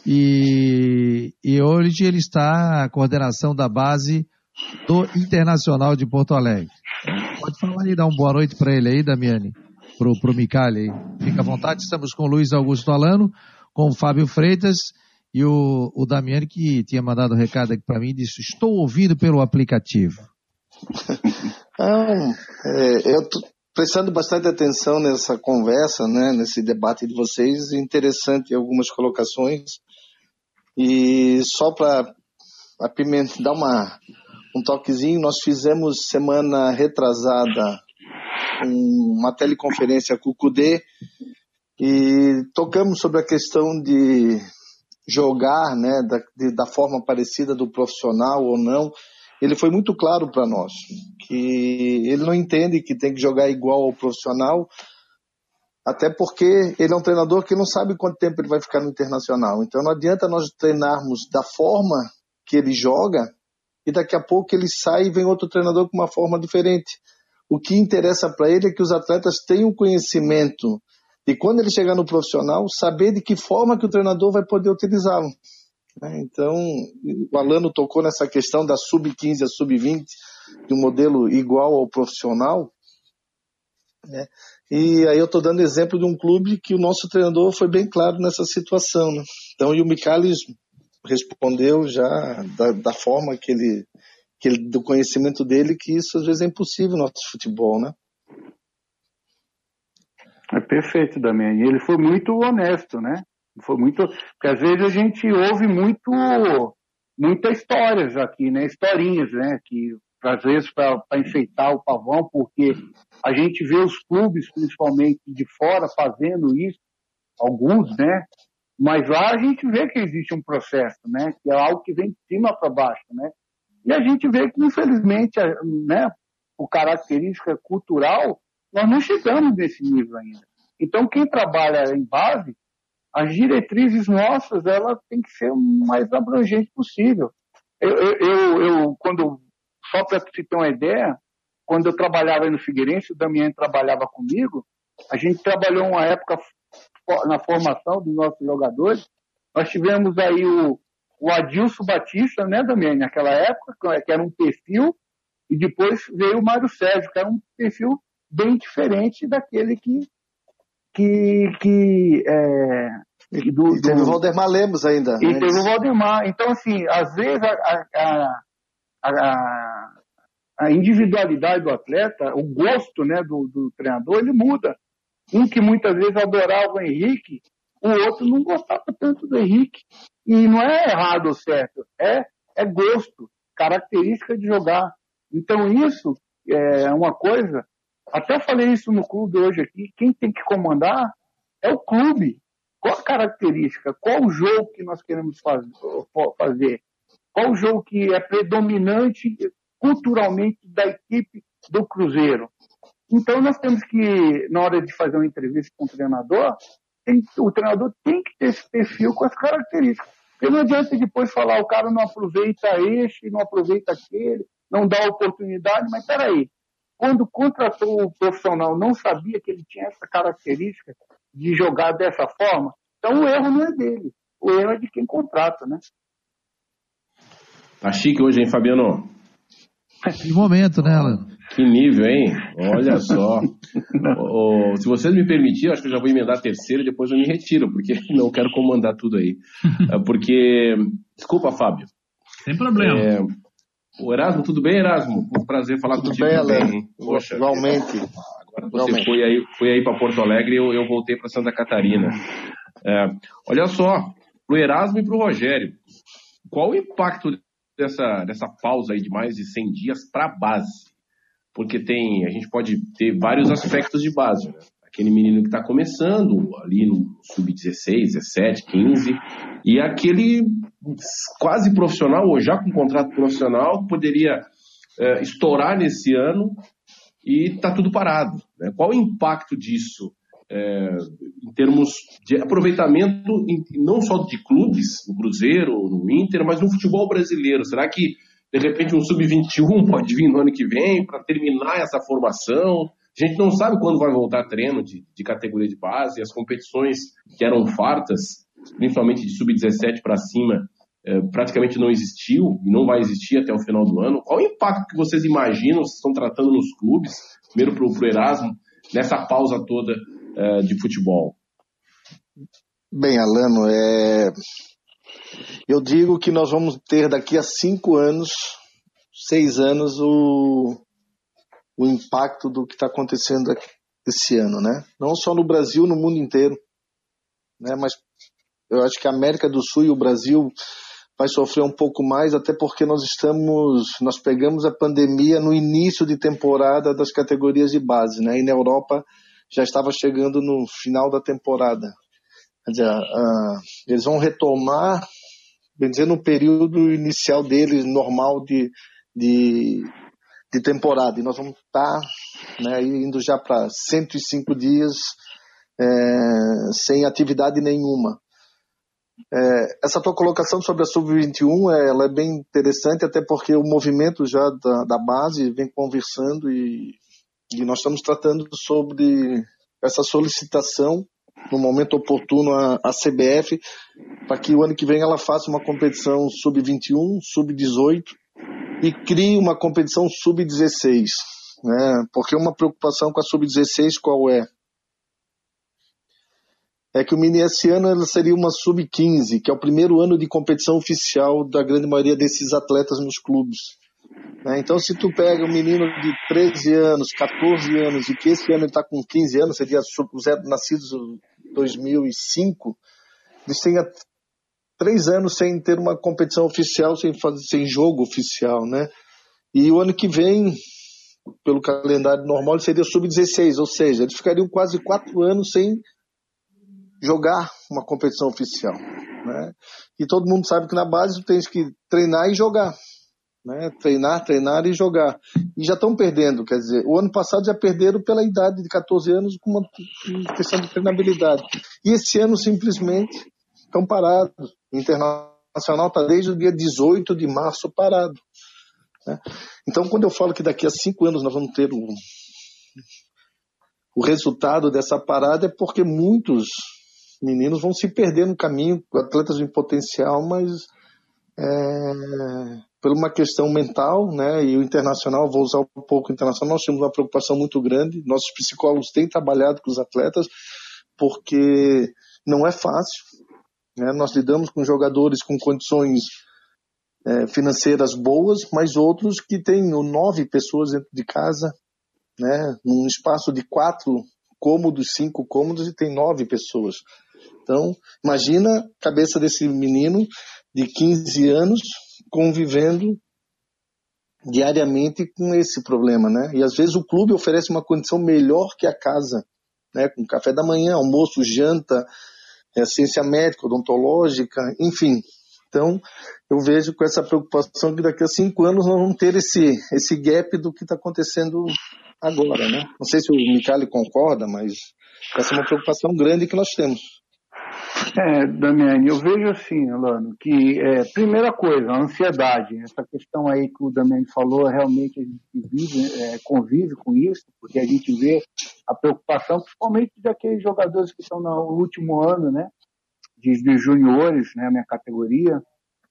e, e hoje ele está à coordenação da base do Internacional de Porto Alegre. Pode falar e dar uma boa noite para ele aí, Damiani, pro, pro Micali. Fica à vontade, estamos com o Luiz Augusto Alano, com o Fábio Freitas e o, o Damiani que tinha mandado um recado aqui para mim, disse, estou ouvindo pelo aplicativo. ah, é, eu prestando bastante atenção nessa conversa, né, nesse debate de vocês, interessante algumas colocações, e só para dar uma um toquezinho. Nós fizemos semana retrasada uma teleconferência com o CUDE e tocamos sobre a questão de jogar né, da, de, da forma parecida do profissional ou não. Ele foi muito claro para nós que ele não entende que tem que jogar igual ao profissional, até porque ele é um treinador que não sabe quanto tempo ele vai ficar no internacional. Então não adianta nós treinarmos da forma que ele joga e daqui a pouco ele sai e vem outro treinador com uma forma diferente. O que interessa para ele é que os atletas tenham conhecimento e quando ele chegar no profissional, saber de que forma que o treinador vai poder utilizá-lo. Né? Então, o Alano tocou nessa questão da sub-15 a sub-20, de um modelo igual ao profissional. Né? E aí eu estou dando exemplo de um clube que o nosso treinador foi bem claro nessa situação. Né? Então, e o Michalis respondeu já da, da forma que ele, que ele, do conhecimento dele, que isso às vezes é impossível no nosso futebol, né? É perfeito, Damian. E ele foi muito honesto, né? Foi muito. Porque às vezes a gente ouve muito muitas histórias aqui, né? Historinhas, né? Que às vezes para enfeitar o pavão, porque a gente vê os clubes, principalmente de fora, fazendo isso, alguns, né? Mas lá a gente vê que existe um processo, né? Que é algo que vem de cima para baixo, né? E a gente vê que, infelizmente, né, por característica cultural, nós não chegamos nesse nível ainda. Então, quem trabalha em base, as diretrizes nossas, elas têm que ser o mais abrangente possível. Eu, eu, eu quando, só para você ter uma ideia, quando eu trabalhava no Figueirense, o Damião trabalhava comigo, a gente trabalhou uma época na formação dos nossos jogadores. Nós tivemos aí o, o Adilson Batista, né, também, naquela época, que era um perfil, e depois veio o Mário Sérgio, que era um perfil bem diferente daquele que. que, que é, e, do, e teve do, o Valdemar Lemos ainda. E né? teve o Valdemar. Então, assim, às vezes a, a, a, a, individualidade do atleta, o gosto né, do, do treinador, ele muda. Um que muitas vezes adorava o Henrique, o outro não gostava tanto do Henrique. E não é errado ou certo, é, é gosto, característica de jogar. Então isso é uma coisa, até falei isso no clube hoje aqui, quem tem que comandar é o clube, Qual a característica? Qual o jogo que nós queremos fazer? Qual o jogo que é predominante culturalmente da equipe do Cruzeiro? Então, nós temos que, na hora de fazer uma entrevista com o treinador, tem, o treinador tem que ter esse perfil com as características. Porque não adianta depois falar, o cara não aproveita este, não aproveita aquele, não dá oportunidade, mas peraí, quando contratou o profissional, não sabia que ele tinha essa característica de jogar dessa forma, então o erro não é dele, o erro é de quem contrata, né? Tá chique hoje, hein, Fabiano? Que momento, né, Alan? Que nível, hein? Olha só. o, se vocês me permitirem, acho que eu já vou emendar a terceira e depois eu me retiro, porque não quero comandar tudo aí. É, porque. Desculpa, Fábio. Sem problema. É, o Erasmo, tudo bem, Erasmo? Um prazer falar tudo contigo bem, também. Poxa, Igualmente. Você foi aí, foi aí para Porto Alegre e eu, eu voltei para Santa Catarina. É, olha só, pro Erasmo e pro Rogério, qual o impacto dessa, dessa pausa aí de mais de 100 dias para a base? Porque tem, a gente pode ter vários aspectos de base. Né? Aquele menino que está começando ali no sub-16, 17, 15, e aquele quase profissional, ou já com contrato profissional, poderia é, estourar nesse ano e está tudo parado. Né? Qual o impacto disso é, em termos de aproveitamento, em, não só de clubes, no Cruzeiro, no Inter, mas no futebol brasileiro? Será que, de repente, um sub-21 pode vir no ano que vem para terminar essa formação? A gente não sabe quando vai voltar treino de, de categoria de base, as competições que eram fartas, principalmente de sub-17 para cima, praticamente não existiu e não vai existir até o final do ano. Qual o impacto que vocês imaginam, vocês estão tratando nos clubes, primeiro para o Erasmo, nessa pausa toda é, de futebol? Bem, Alano, é... eu digo que nós vamos ter daqui a cinco anos, seis anos, o, o impacto do que está acontecendo esse ano, né? Não só no Brasil, no mundo inteiro, né? Mas eu acho que a América do Sul e o Brasil vai sofrer um pouco mais, até porque nós estamos, nós pegamos a pandemia no início de temporada das categorias de base, né? E na Europa já estava chegando no final da temporada. Quer dizer, uh, eles vão retomar, bem dizer, no período inicial deles, normal de, de, de temporada. E nós vamos estar tá, né, indo já para 105 dias é, sem atividade nenhuma. É, essa tua colocação sobre a Sub-21 é, ela é bem interessante, até porque o movimento já da, da base vem conversando e e nós estamos tratando sobre essa solicitação no momento oportuno à CBF para que o ano que vem ela faça uma competição sub-21, sub-18 e crie uma competição sub-16. Né? Porque uma preocupação com a sub-16 qual é? É que o Mini esse ano seria uma sub-15, que é o primeiro ano de competição oficial da grande maioria desses atletas nos clubes. Né? Então, se tu pega um menino de 13 anos, 14 anos, e que esse ano ele está com 15 anos, seria nascidos em 2005, eles têm três anos sem ter uma competição oficial, sem, fazer, sem jogo oficial, né? E o ano que vem, pelo calendário normal, seria sub-16, ou seja, eles ficariam quase quatro anos sem jogar uma competição oficial. Né? E todo mundo sabe que na base tu tens que treinar e jogar né? Treinar, treinar e jogar. E já estão perdendo, quer dizer, o ano passado já perderam pela idade de 14 anos com uma questão de treinabilidade. E esse ano simplesmente estão parados. O Internacional está desde o dia 18 de março parado. Né? Então, quando eu falo que daqui a cinco anos nós vamos ter o, o resultado dessa parada, é porque muitos meninos vão se perder no caminho, atletas em potencial, mas é, por uma questão mental, né, e o internacional, vou usar um pouco internacional, nós temos uma preocupação muito grande, nossos psicólogos têm trabalhado com os atletas, porque não é fácil, né, nós lidamos com jogadores com condições é, financeiras boas, mas outros que têm nove pessoas dentro de casa, né, num espaço de quatro cômodos, cinco cômodos, e tem nove pessoas. Então, imagina a cabeça desse menino de 15 anos convivendo diariamente com esse problema, né? E às vezes o clube oferece uma condição melhor que a casa, né? Com café da manhã, almoço, janta, é ciência médica, odontológica, enfim. Então, eu vejo com essa preocupação que daqui a cinco anos nós vamos ter esse, esse gap do que está acontecendo agora, né? Não sei se o Michele concorda, mas essa é uma preocupação grande que nós temos. É, Damiani, eu vejo assim, Alano, que é, primeira coisa, a ansiedade, essa questão aí que o Damiani falou, realmente a gente vive, é, convive com isso, porque a gente vê a preocupação, principalmente daqueles jogadores que estão no último ano, né, de, de juniores, né, minha categoria,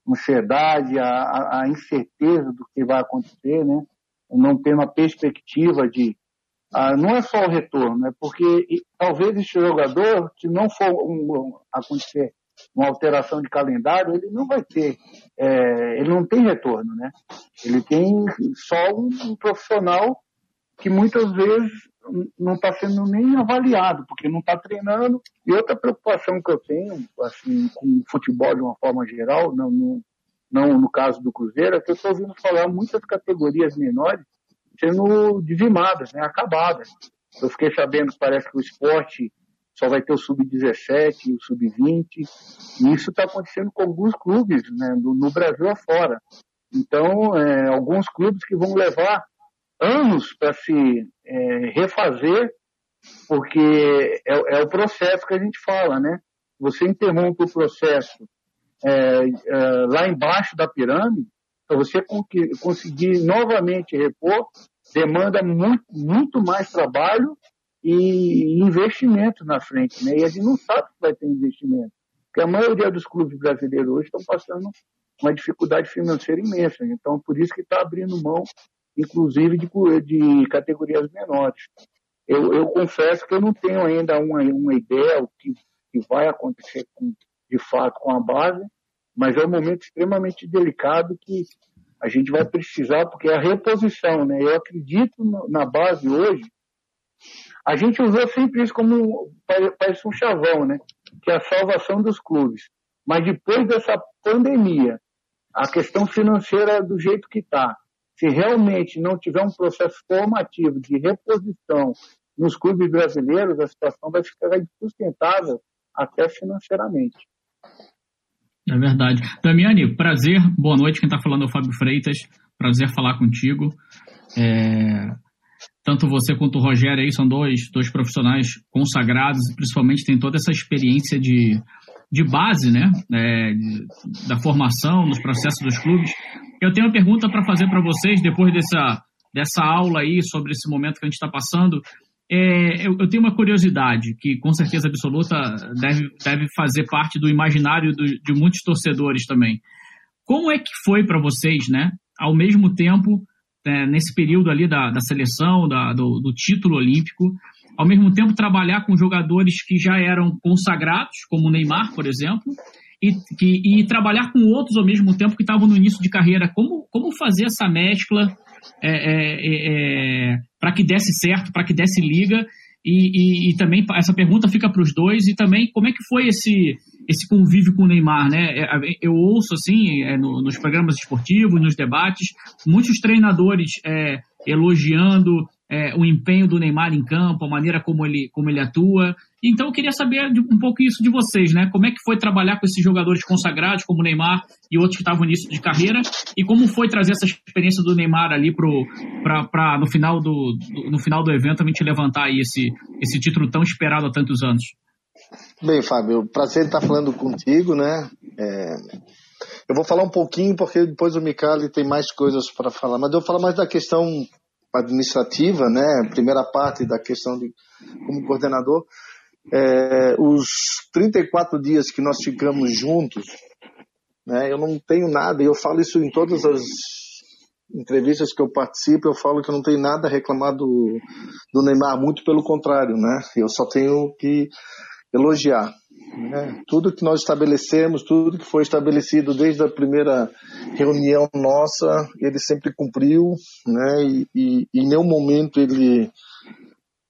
ansiedade, a, a incerteza do que vai acontecer, né, não ter uma perspectiva de ah, não é só o retorno, é porque talvez esse jogador, se não for um, um, acontecer uma alteração de calendário, ele não vai ter, é, ele não tem retorno, né? Ele tem só um, um profissional que muitas vezes não está sendo nem avaliado, porque não está treinando. E outra preocupação que eu tenho, assim, com o futebol de uma forma geral, não, não, não no caso do Cruzeiro, é que eu estou ouvindo falar muitas categorias menores sendo dizimadas, né, acabadas. Eu fiquei sabendo que parece que o esporte só vai ter o sub-17 e o sub-20, e isso está acontecendo com alguns clubes né, no, no Brasil afora. Então, é, alguns clubes que vão levar anos para se é, refazer, porque é, é, o processo que a gente fala, né? Você interrompe o processo é, é, lá embaixo da pirâmide, para você conseguir novamente repor, demanda muito, muito mais trabalho e investimento na frente. Né? E a gente não sabe se vai ter investimento. Porque a maioria dos clubes brasileiros hoje estão passando uma dificuldade financeira imensa. Então, por isso que está abrindo mão, inclusive, de, de categorias menores. Eu, eu, confesso que eu não tenho ainda uma, uma ideia o que, que vai acontecer com, de fato com a base, mas é um momento extremamente delicado que a gente vai precisar, porque é a reposição, né? Eu acredito na base hoje. A gente usou sempre isso como parece um chavão, né? Que é a salvação dos clubes. Mas depois dessa pandemia, a questão financeira do jeito que está, se realmente não tiver um processo formativo de reposição nos clubes brasileiros, a situação vai ficar insustentável até financeiramente. É verdade. Damiani, prazer, boa noite. Quem está falando é o Fábio Freitas. Prazer falar contigo. É... Tanto você quanto o Rogério aí são dois, dois profissionais consagrados principalmente tem toda essa experiência de, de base, né? É, de, da formação, nos processos dos clubes. Eu tenho uma pergunta para fazer para vocês depois dessa, dessa aula aí sobre esse momento que a gente está passando. É, eu, eu, tenho uma curiosidade que, com certeza absoluta, deve, deve fazer parte do imaginário do, de muitos torcedores também. Como é que foi para vocês, né? Ao mesmo tempo, é, nesse período ali da, da seleção, da, do, do, título olímpico, ao mesmo tempo trabalhar com jogadores que já eram consagrados, como o Neymar, por exemplo, e, que, e trabalhar com outros ao mesmo tempo que estavam no início de carreira. Como, como fazer essa mescla é, é, é, é para que desse certo, para que desse liga. E, e, e, também essa pergunta fica para os dois e também como é que foi esse esse convívio com o Neymar, né? É, eu ouço assim no, nos programas esportivos, nos debates, muitos treinadores elogiando é, o empenho do Neymar em campo, a maneira como ele, como ele atua. Então eu queria saber um pouco isso de vocês, né? Como é que foi trabalhar com esses jogadores consagrados, como o Neymar e outros que estavam no início de carreira, e como foi trazer essa experiência do Neymar ali para no final do, do, no final do evento a gente levantar aí esse, esse título tão esperado há tantos anos. Bem, Fábio, prazer estar falando contigo, né? É... Eu vou falar um pouquinho porque depois o Micali tem mais coisas para falar, mas eu vou falar mais da questão administrativa, né? Primeira parte da questão de como coordenador. É, os 34 dias que nós ficamos juntos, né? Eu não tenho nada, e eu falo isso em todas as entrevistas que eu participo, eu falo que eu não tenho nada a reclamar do, do Neymar, muito pelo contrário, né? Eu só tenho que elogiar. Né? Tudo que nós estabelecemos, tudo que foi estabelecido desde a primeira reunião nossa, ele sempre cumpriu, né? E, e, em nenhum momento ele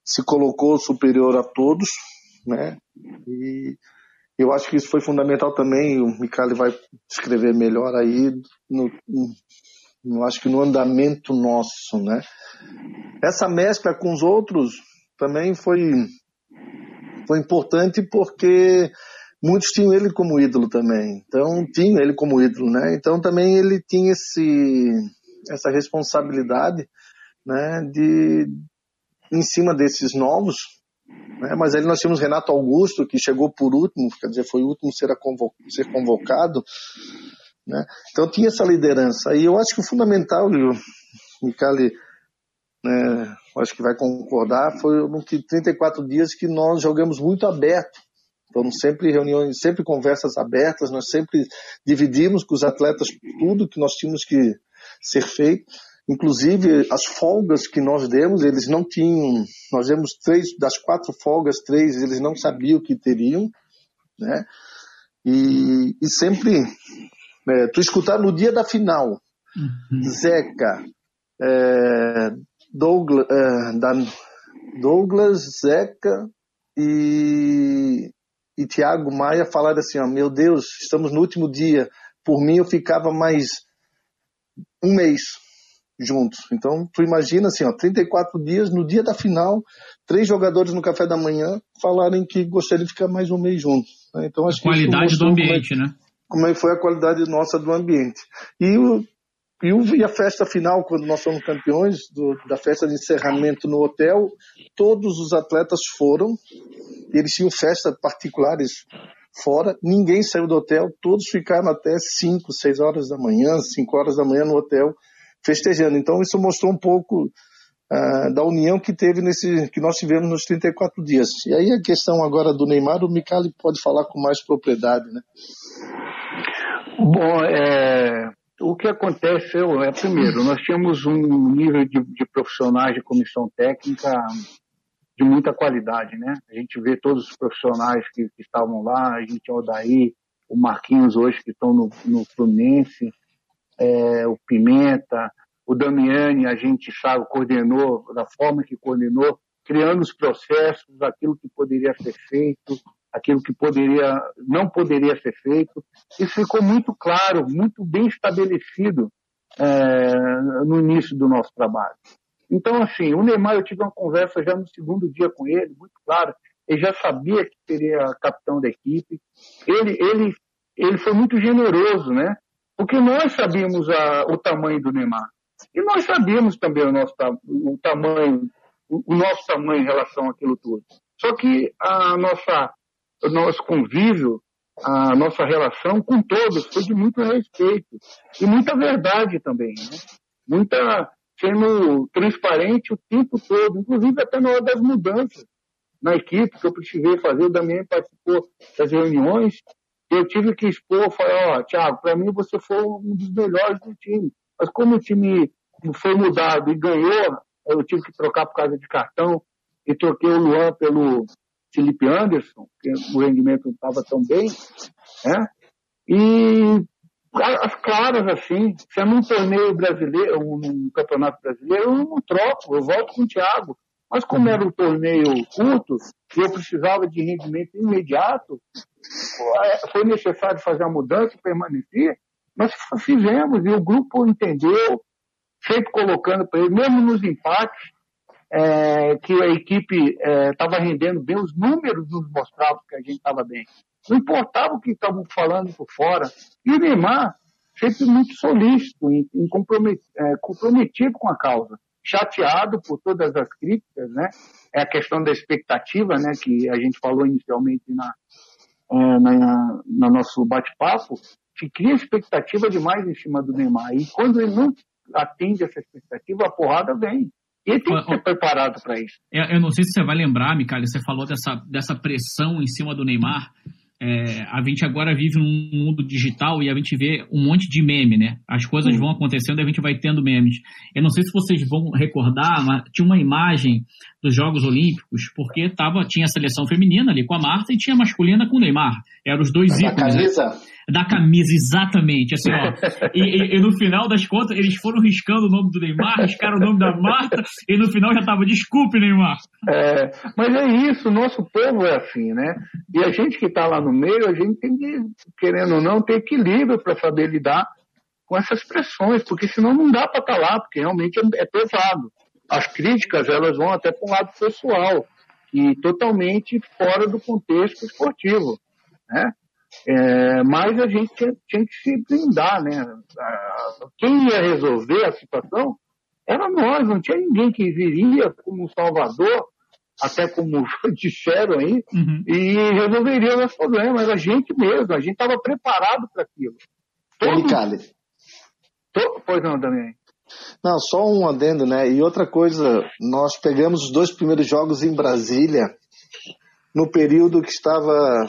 se colocou superior a todos, né? E eu acho que isso foi fundamental também. O Micali vai escrever melhor aí no, no, acho que no andamento nosso, né? Essa mescla com os outros também foi foi importante porque muitos tinham ele como ídolo também. Então, tinham ele como ídolo, né? Então, também ele tinha esse, essa responsabilidade, né, de, em cima desses novos, né? Mas aí nós tínhamos Renato Augusto, que chegou por último, quer dizer, foi o último a ser, ser convocado, né? Então tinha essa liderança. E eu acho que o fundamental, Micali, né, acho que vai concordar, foi que 34 dias que nós jogamos muito aberto. Então, sempre reuniões, sempre conversas abertas, nós sempre dividimos com os atletas tudo que nós tínhamos que ser feito. Inclusive, as folgas que nós demos, eles não tinham. Nós demos três, das quatro folgas, três, eles não sabiam que teriam, né? E, e sempre. É, tu escutar no dia da final, uhum. Zeca, é, Douglas, é, Dan, Douglas, Zeca e, e Tiago Maia falaram assim: ó, Meu Deus, estamos no último dia. Por mim, eu ficava mais um mês juntos. Então, tu imagina assim, ó, 34 dias, no dia da final, três jogadores no café da manhã falarem que gostariam de ficar mais um mês juntos. Né? Então, acho a qualidade do ambiente, como é, né? Como é que foi a qualidade nossa do ambiente. E, o, e, o, e a festa final, quando nós fomos campeões, do, da festa de encerramento no hotel, todos os atletas foram, eles tinham festas particulares fora, ninguém saiu do hotel, todos ficaram até 5, 6 horas da manhã, 5 horas da manhã no hotel, festejando. Então isso mostrou um pouco uh, da união que teve nesse que nós tivemos nos 34 dias. E aí a questão agora do Neymar, o Micali pode falar com mais propriedade, né? Bom, é, o que aconteceu é primeiro nós tínhamos um nível de, de profissionais de comissão técnica de muita qualidade, né? A gente vê todos os profissionais que, que estavam lá, a gente é o Daí, o Marquinhos hoje que estão no, no Fluminense, é, o Pimenta, o Damiani, a gente sabe, coordenou da forma que coordenou, criando os processos, aquilo que poderia ser feito, aquilo que poderia, não poderia ser feito. Isso ficou muito claro, muito bem estabelecido é, no início do nosso trabalho. Então, assim, o Neymar, eu tive uma conversa já no segundo dia com ele, muito claro. Ele já sabia que seria capitão da equipe. Ele, ele, ele foi muito generoso, né? Porque nós sabíamos a, o tamanho do Neymar. E nós sabíamos também o nosso o tamanho, o, o nosso tamanho em relação àquilo tudo. Só que a nossa, o nosso convívio, a nossa relação com todos foi de muito respeito e muita verdade também, né? Muita sendo transparente o tempo todo, inclusive até na hora das mudanças na equipe que eu precisei fazer, o Damião participou das reuniões eu tive que expor, falar, ó, Thiago, para mim você foi um dos melhores do time. Mas como o time foi mudado e ganhou, eu tive que trocar por causa de cartão e troquei o Luan pelo Felipe Anderson, que o rendimento não estava tão bem, né? E as claras, assim, se é num torneio brasileiro, num campeonato brasileiro, eu não troco, eu volto com o Thiago. Mas como era um torneio curto e eu precisava de rendimento imediato, foi necessário fazer a mudança, permanecer, nós fizemos e o grupo entendeu, sempre colocando para ele, mesmo nos empates, é, que a equipe estava é, rendendo bem, os números nos mostravam que a gente estava bem. Não importava o que estavam falando por fora. E o Neymar, sempre muito solícito, em, em é, comprometido com a causa chateado por todas as críticas, né? É a questão da expectativa, né? Que a gente falou inicialmente na, é, na, no nosso bate-papo, que cria expectativa demais em cima do Neymar. E quando ele não atende essa expectativa, a porrada vem. Ele tem que ser preparado para isso. Eu não sei se você vai lembrar, Micali, você falou dessa, dessa pressão em cima do Neymar. É, a gente agora vive num mundo digital e a gente vê um monte de meme, né? As coisas vão acontecendo e a gente vai tendo memes. Eu não sei se vocês vão recordar, mas tinha uma imagem dos Jogos Olímpicos, porque tava, tinha a seleção feminina ali com a Marta e tinha a masculina com o Neymar. Eram os dois ícones. Né? Da camisa, exatamente. Assim, ó. E, e, e, no final das contas, eles foram riscando o nome do Neymar, riscaram o nome da Marta, e no final já tava, desculpe, Neymar. É, mas é isso, o nosso povo é assim, né? E a gente que está lá no meio, a gente tem que, querendo ou não, ter equilíbrio para saber lidar com essas pressões, porque senão não dá para estar tá lá, porque realmente é, é pesado. As críticas, elas vão até para um lado pessoal, e totalmente fora do contexto esportivo. né? É, mas a gente tinha, tinha, que se blindar, né? Quem ia resolver a situação era nós, não tinha ninguém que viria como Salvador, até como disseram aí, uhum. e resolveria os problemas. Era a gente mesmo, a gente estava preparado para aquilo. Todo... Todo... Pois não, Damião. Não, só um adendo, né? E outra coisa, nós pegamos os dois primeiros jogos em Brasília, no período que estava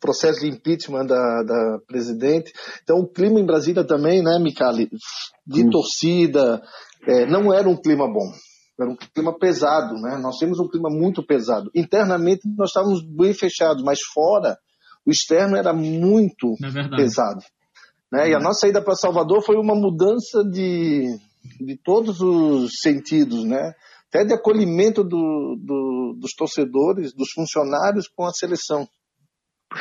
processo de impeachment da, da presidente. Então, o clima em Brasília também, né, Micali, de hum. torcida, é, não era um clima bom. Era um clima pesado, né? Nós temos um clima muito pesado. Internamente, nós estávamos bem fechados, mas fora, o externo era muito é pesado. Né? E a nossa ida para Salvador foi uma mudança de, de todos os sentidos, né? Até de acolhimento do, do, dos torcedores, dos funcionários com a seleção.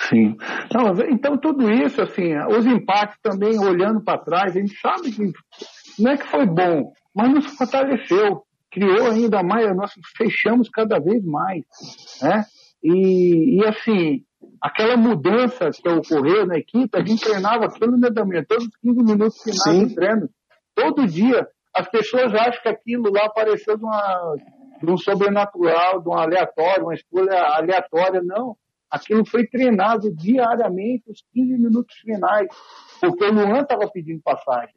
Sim. Não, então, tudo isso, assim, os empates também, olhando para trás, a gente sabe que não é que foi bom, mas nos fortaleceu, criou ainda mais, nós fechamos cada vez mais, né? E, e assim, aquela mudança que ocorreu na equipe, a gente treinava aquilo, né, Damir? Todos os 15 minutos finais do treino. Todo dia. As pessoas acham que aquilo lá apareceu de, uma, de um sobrenatural, de um aleatório, uma escolha aleatória. Não. Aquilo foi treinado diariamente, os 15 minutos finais, porque o Luan estava pedindo passagem.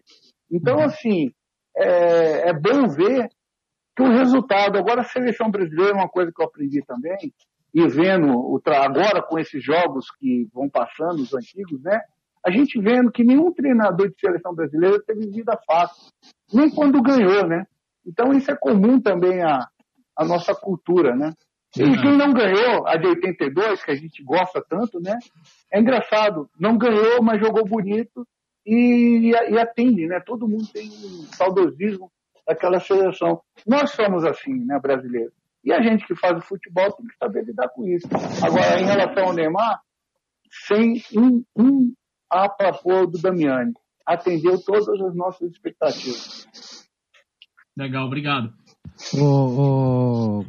Então, uhum. assim, é, é bom ver que o resultado. Agora, a seleção brasileira, uma coisa que eu aprendi também, e vendo o agora com esses jogos que vão passando, os antigos, né? A gente vendo que nenhum treinador de seleção brasileira teve vida fácil, nem quando ganhou, né? Então isso é comum também à, à nossa cultura, né? E quem não ganhou, a de 82, que a gente gosta tanto, né? É engraçado, não ganhou, mas jogou bonito e, e atende, né? Todo mundo tem um saudosismo daquela seleção. Nós somos assim, né, brasileiros. E a gente que faz o futebol tem que saber lidar com isso. Agora, em relação ao Neymar, sem um, um a propor do Damiani. Atendeu todas as nossas expectativas. Legal, obrigado. O, o,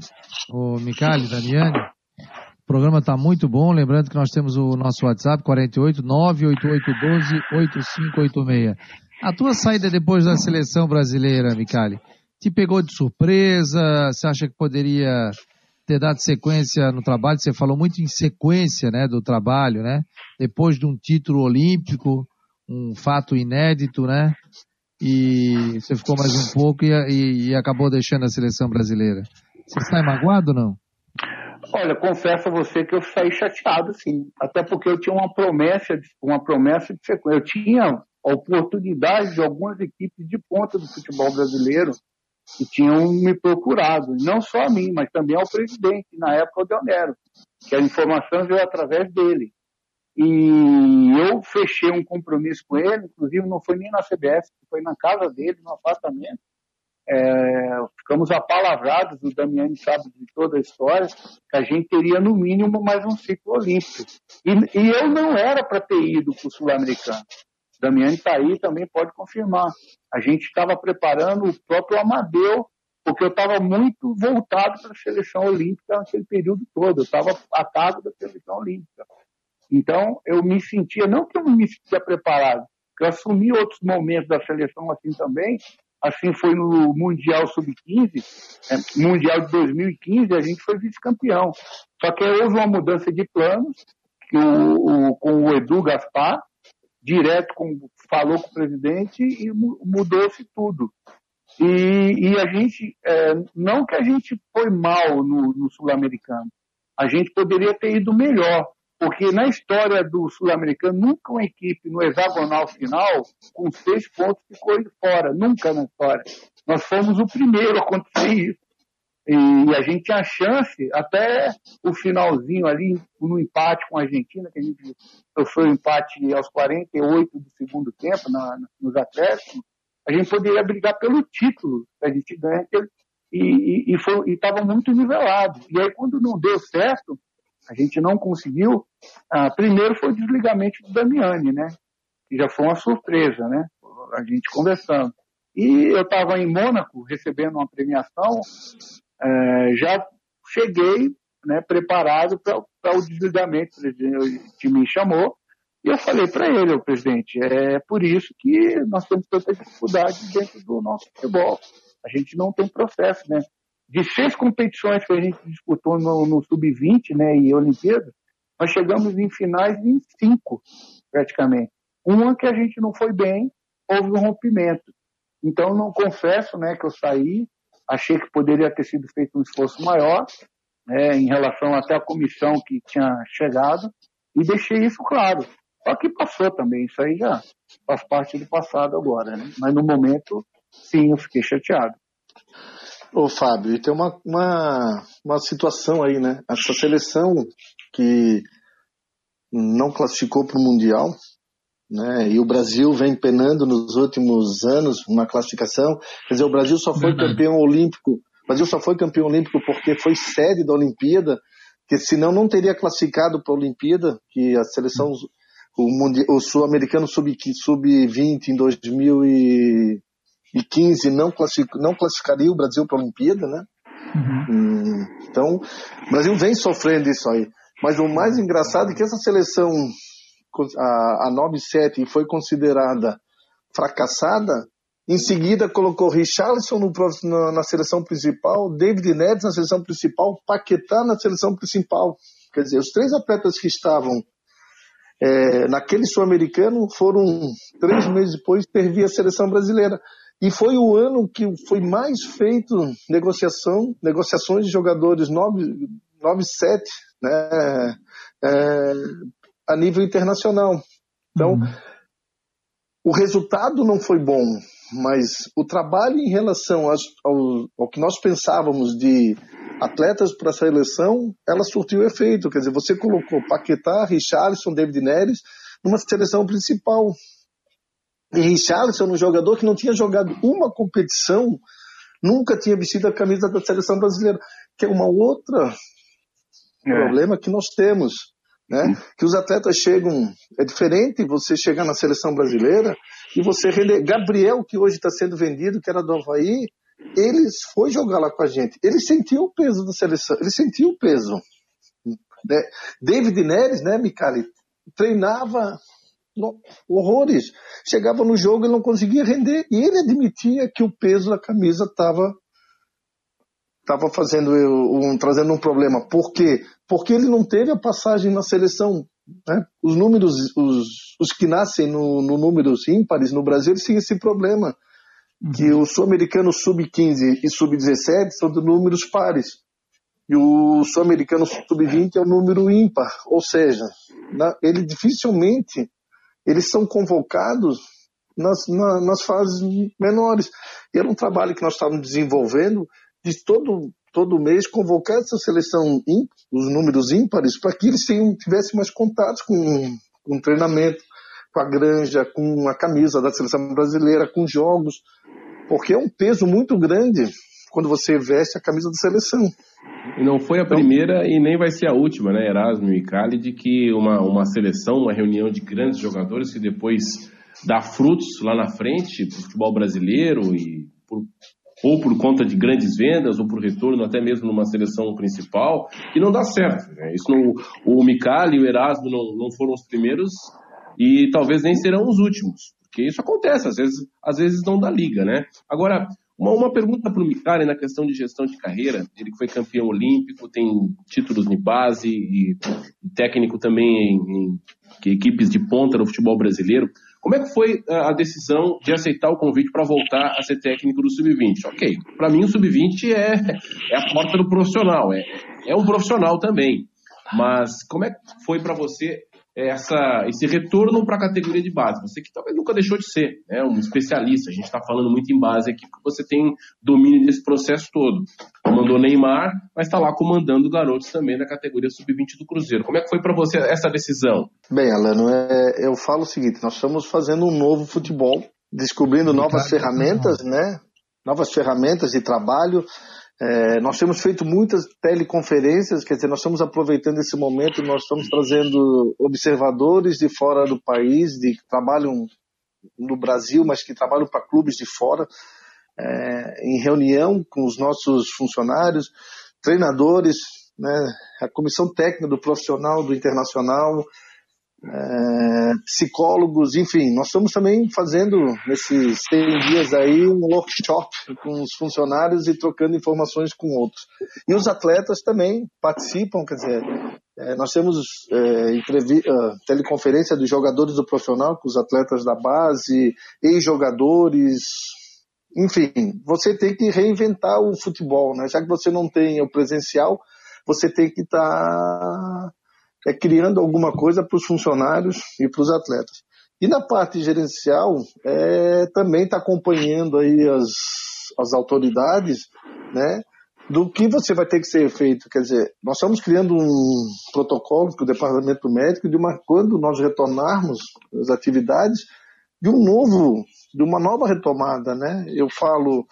o Micali, Damiani, o programa está muito bom. Lembrando que nós temos o nosso WhatsApp 48 98812 8586. A tua saída depois da seleção brasileira, Micali, te pegou de surpresa? Você acha que poderia ter dado sequência no trabalho? Você falou muito em sequência, né, do trabalho, né? Depois de um título olímpico, um fato inédito, né? E você ficou mais um pouco e, e, e acabou deixando a seleção brasileira. Você sai magoado ou não? Olha, confesso a você que eu saí chateado, sim. Até porque eu tinha uma promessa, uma promessa de sequência. Eu tinha a oportunidade de algumas equipes de ponta do futebol brasileiro que tinham me procurado, não só a mim, mas também ao presidente, na época o Deonero, que a informação veio através dele. E eu fechei um compromisso com ele, inclusive não foi nem na CBF, foi na casa dele, no apartamento. É, ficamos apalavrados, o Damiani sabe de toda a história, que a gente teria no mínimo mais um ciclo olímpico. E, e eu não era para ter ido para o Sul-Americano. Damiani está aí também pode confirmar. A gente estava preparando o próprio Amadeu, porque eu estava muito voltado para a seleção olímpica naquele período todo. Eu estava atado da seleção olímpica. Então, eu me sentia, não que eu me sentia preparado, que eu assumi outros momentos da seleção assim também. Assim foi no Mundial Sub-15, é, Mundial de 2015, a gente foi vice-campeão. Só que houve uma mudança de planos, que o, o, com o Edu Gaspar, direto com, falou com o presidente e mudou-se tudo. E, e, a gente, é, não que a gente foi mal no, no Sul-Americano, a gente poderia ter ido melhor, porque na história do Sul-Americano, nunca uma equipe no hexagonal final com seis pontos ficou fora, nunca na história. Nós fomos o primeiro a acontecer isso. E a gente tinha chance, até o finalzinho ali, no empate com a Argentina, que a gente sofreu o empate aos 48 do segundo tempo, na, nos acréscimos, a gente poderia brigar pelo título a gente ganha, e estava muito nivelado. E aí, quando não deu certo, a gente não conseguiu, ah, primeiro foi o desligamento do Damiani, né? Que já foi uma surpresa, né? A gente conversando. E eu estava em Mônaco recebendo uma premiação é, já cheguei né, preparado para o desligamento. O me chamou e eu falei para ele, o presidente, é por isso que nós temos tanta dificuldade dentro do nosso futebol. A gente não tem processo, né? De seis competições que a gente disputou no, no Sub-20 né, e Olimpíadas, nós chegamos em finais em cinco, praticamente. Uma que a gente não foi bem, houve um rompimento. Então, não confesso né, que eu saí, achei que poderia ter sido feito um esforço maior, né, em relação até à comissão que tinha chegado, e deixei isso claro. Só que passou também, isso aí já faz parte do passado agora, né? Mas no momento, sim, eu fiquei chateado. Ô Fábio, e tem uma, uma, uma situação aí, né? Essa seleção que não classificou para o Mundial, né? E o Brasil vem penando nos últimos anos uma classificação. Quer dizer, o Brasil só foi campeão olímpico. O Brasil só foi campeão olímpico porque foi sede da Olimpíada, que senão não teria classificado para a Olimpíada, que a seleção o, o sul-americano sub-20 sub em 2015 não, não classificaria o Brasil para a Olimpíada, né? Uhum. Hum, então, o Brasil vem sofrendo isso aí. Mas o mais engraçado é que essa seleção, a, a 9-7, foi considerada fracassada, em seguida colocou Richarlison no, na, na, seleção principal, David Neres na seleção principal, Paquetá na seleção principal. Quer dizer, os três atletas que estavam é, naquele sul-americano foram três meses depois servir a seleção brasileira. E foi o ano que foi mais feito negociação, negociações de jogadores 9-7 né, é, a nível internacional. Então, uhum. o resultado não foi bom, mas o trabalho em relação ao, ao que nós pensávamos de atletas para a seleção, ela surtiu efeito. Quer dizer, você colocou Paquetá, Richarlison, David Neres numa seleção principal. E Richarlison, um jogador que não tinha jogado uma competição, nunca tinha vestido a camisa da seleção brasileira, que é uma outra é. problema que nós temos. Né? Que os atletas chegam. É diferente você chegar na seleção brasileira e você render. Gabriel, que hoje está sendo vendido, que era do Havaí, ele foi jogar lá com a gente. Ele sentiu o peso da seleção, ele sentiu o peso. Né? David Neres, né, Micali, treinava horrores. Chegava no jogo e não conseguia render. E ele admitia que o peso da camisa estava tava fazendo um, trazendo um problema. Por quê? Porque ele não teve a passagem na seleção. Né? Os números, os, os que nascem no, no números ímpares no Brasil, eles têm esse problema que o sul-americano sub-15 e sub-17 são de números pares. E o sul-americano sub-20 é o número ímpar, ou seja, na, ele dificilmente eles são convocados nas, na, nas fases menores. E era um trabalho que nós estávamos desenvolvendo de todo, todo mês convocar essa seleção, os números ímpares, para que eles tenham, tivessem mais contatos com, com o treinamento, com a granja, com a camisa da seleção brasileira, com jogos, porque é um peso muito grande quando você veste a camisa da seleção. E não foi a então, primeira e nem vai ser a última, né, Erasmo e Cali, de que uma, uma seleção, uma reunião de grandes jogadores que depois dá frutos lá na frente para o futebol brasileiro e por, ou por conta de grandes vendas ou por retorno até mesmo numa seleção principal e não dá certo. Né? Isso não, o Micali e o Erasmo não, não foram os primeiros e talvez nem serão os últimos. Porque isso acontece, às vezes, às vezes não dá liga, né? Agora, uma, uma pergunta para o Micari na questão de gestão de carreira. Ele que foi campeão olímpico, tem títulos de base e, e técnico também em, em, equipes de ponta no futebol brasileiro. Como é que foi a decisão de aceitar o convite para voltar a ser técnico do Sub-20? Ok, para mim o Sub-20 é, é a porta do profissional, é, é um profissional também. Mas como é que foi para você essa, esse retorno para a categoria de base. Você que talvez nunca deixou de ser né, um especialista, a gente está falando muito em base aqui, porque você tem domínio desse processo todo. Comandou Neymar, mas está lá comandando garotos também da categoria sub-20 do Cruzeiro. Como é que foi para você essa decisão? Bem, Alano, é, eu falo o seguinte: nós estamos fazendo um novo futebol, descobrindo novas ferramentas, né? Novas ferramentas de trabalho. É, nós temos feito muitas teleconferências, quer dizer, nós estamos aproveitando esse momento, nós estamos trazendo observadores de fora do país, de que trabalham no Brasil, mas que trabalham para clubes de fora, é, em reunião com os nossos funcionários, treinadores, né, a comissão técnica do profissional, do internacional, é, psicólogos, enfim, nós estamos também fazendo nesses 100 dias aí um workshop com os funcionários e trocando informações com outros. E os atletas também participam, quer dizer, é, nós temos é, uh, teleconferência dos jogadores do profissional com os atletas da base, ex-jogadores, enfim, você tem que reinventar o futebol, né? Já que você não tem o presencial, você tem que estar tá, é, criando alguma coisa para os funcionários e para os atletas. E na parte gerencial, é, também está acompanhando aí as, as autoridades, né? Do que você vai ter que ser feito. Quer dizer, nós estamos criando um protocolo com o departamento médico de uma, quando nós retornarmos as atividades, de um novo, de uma nova retomada, né? Eu falo,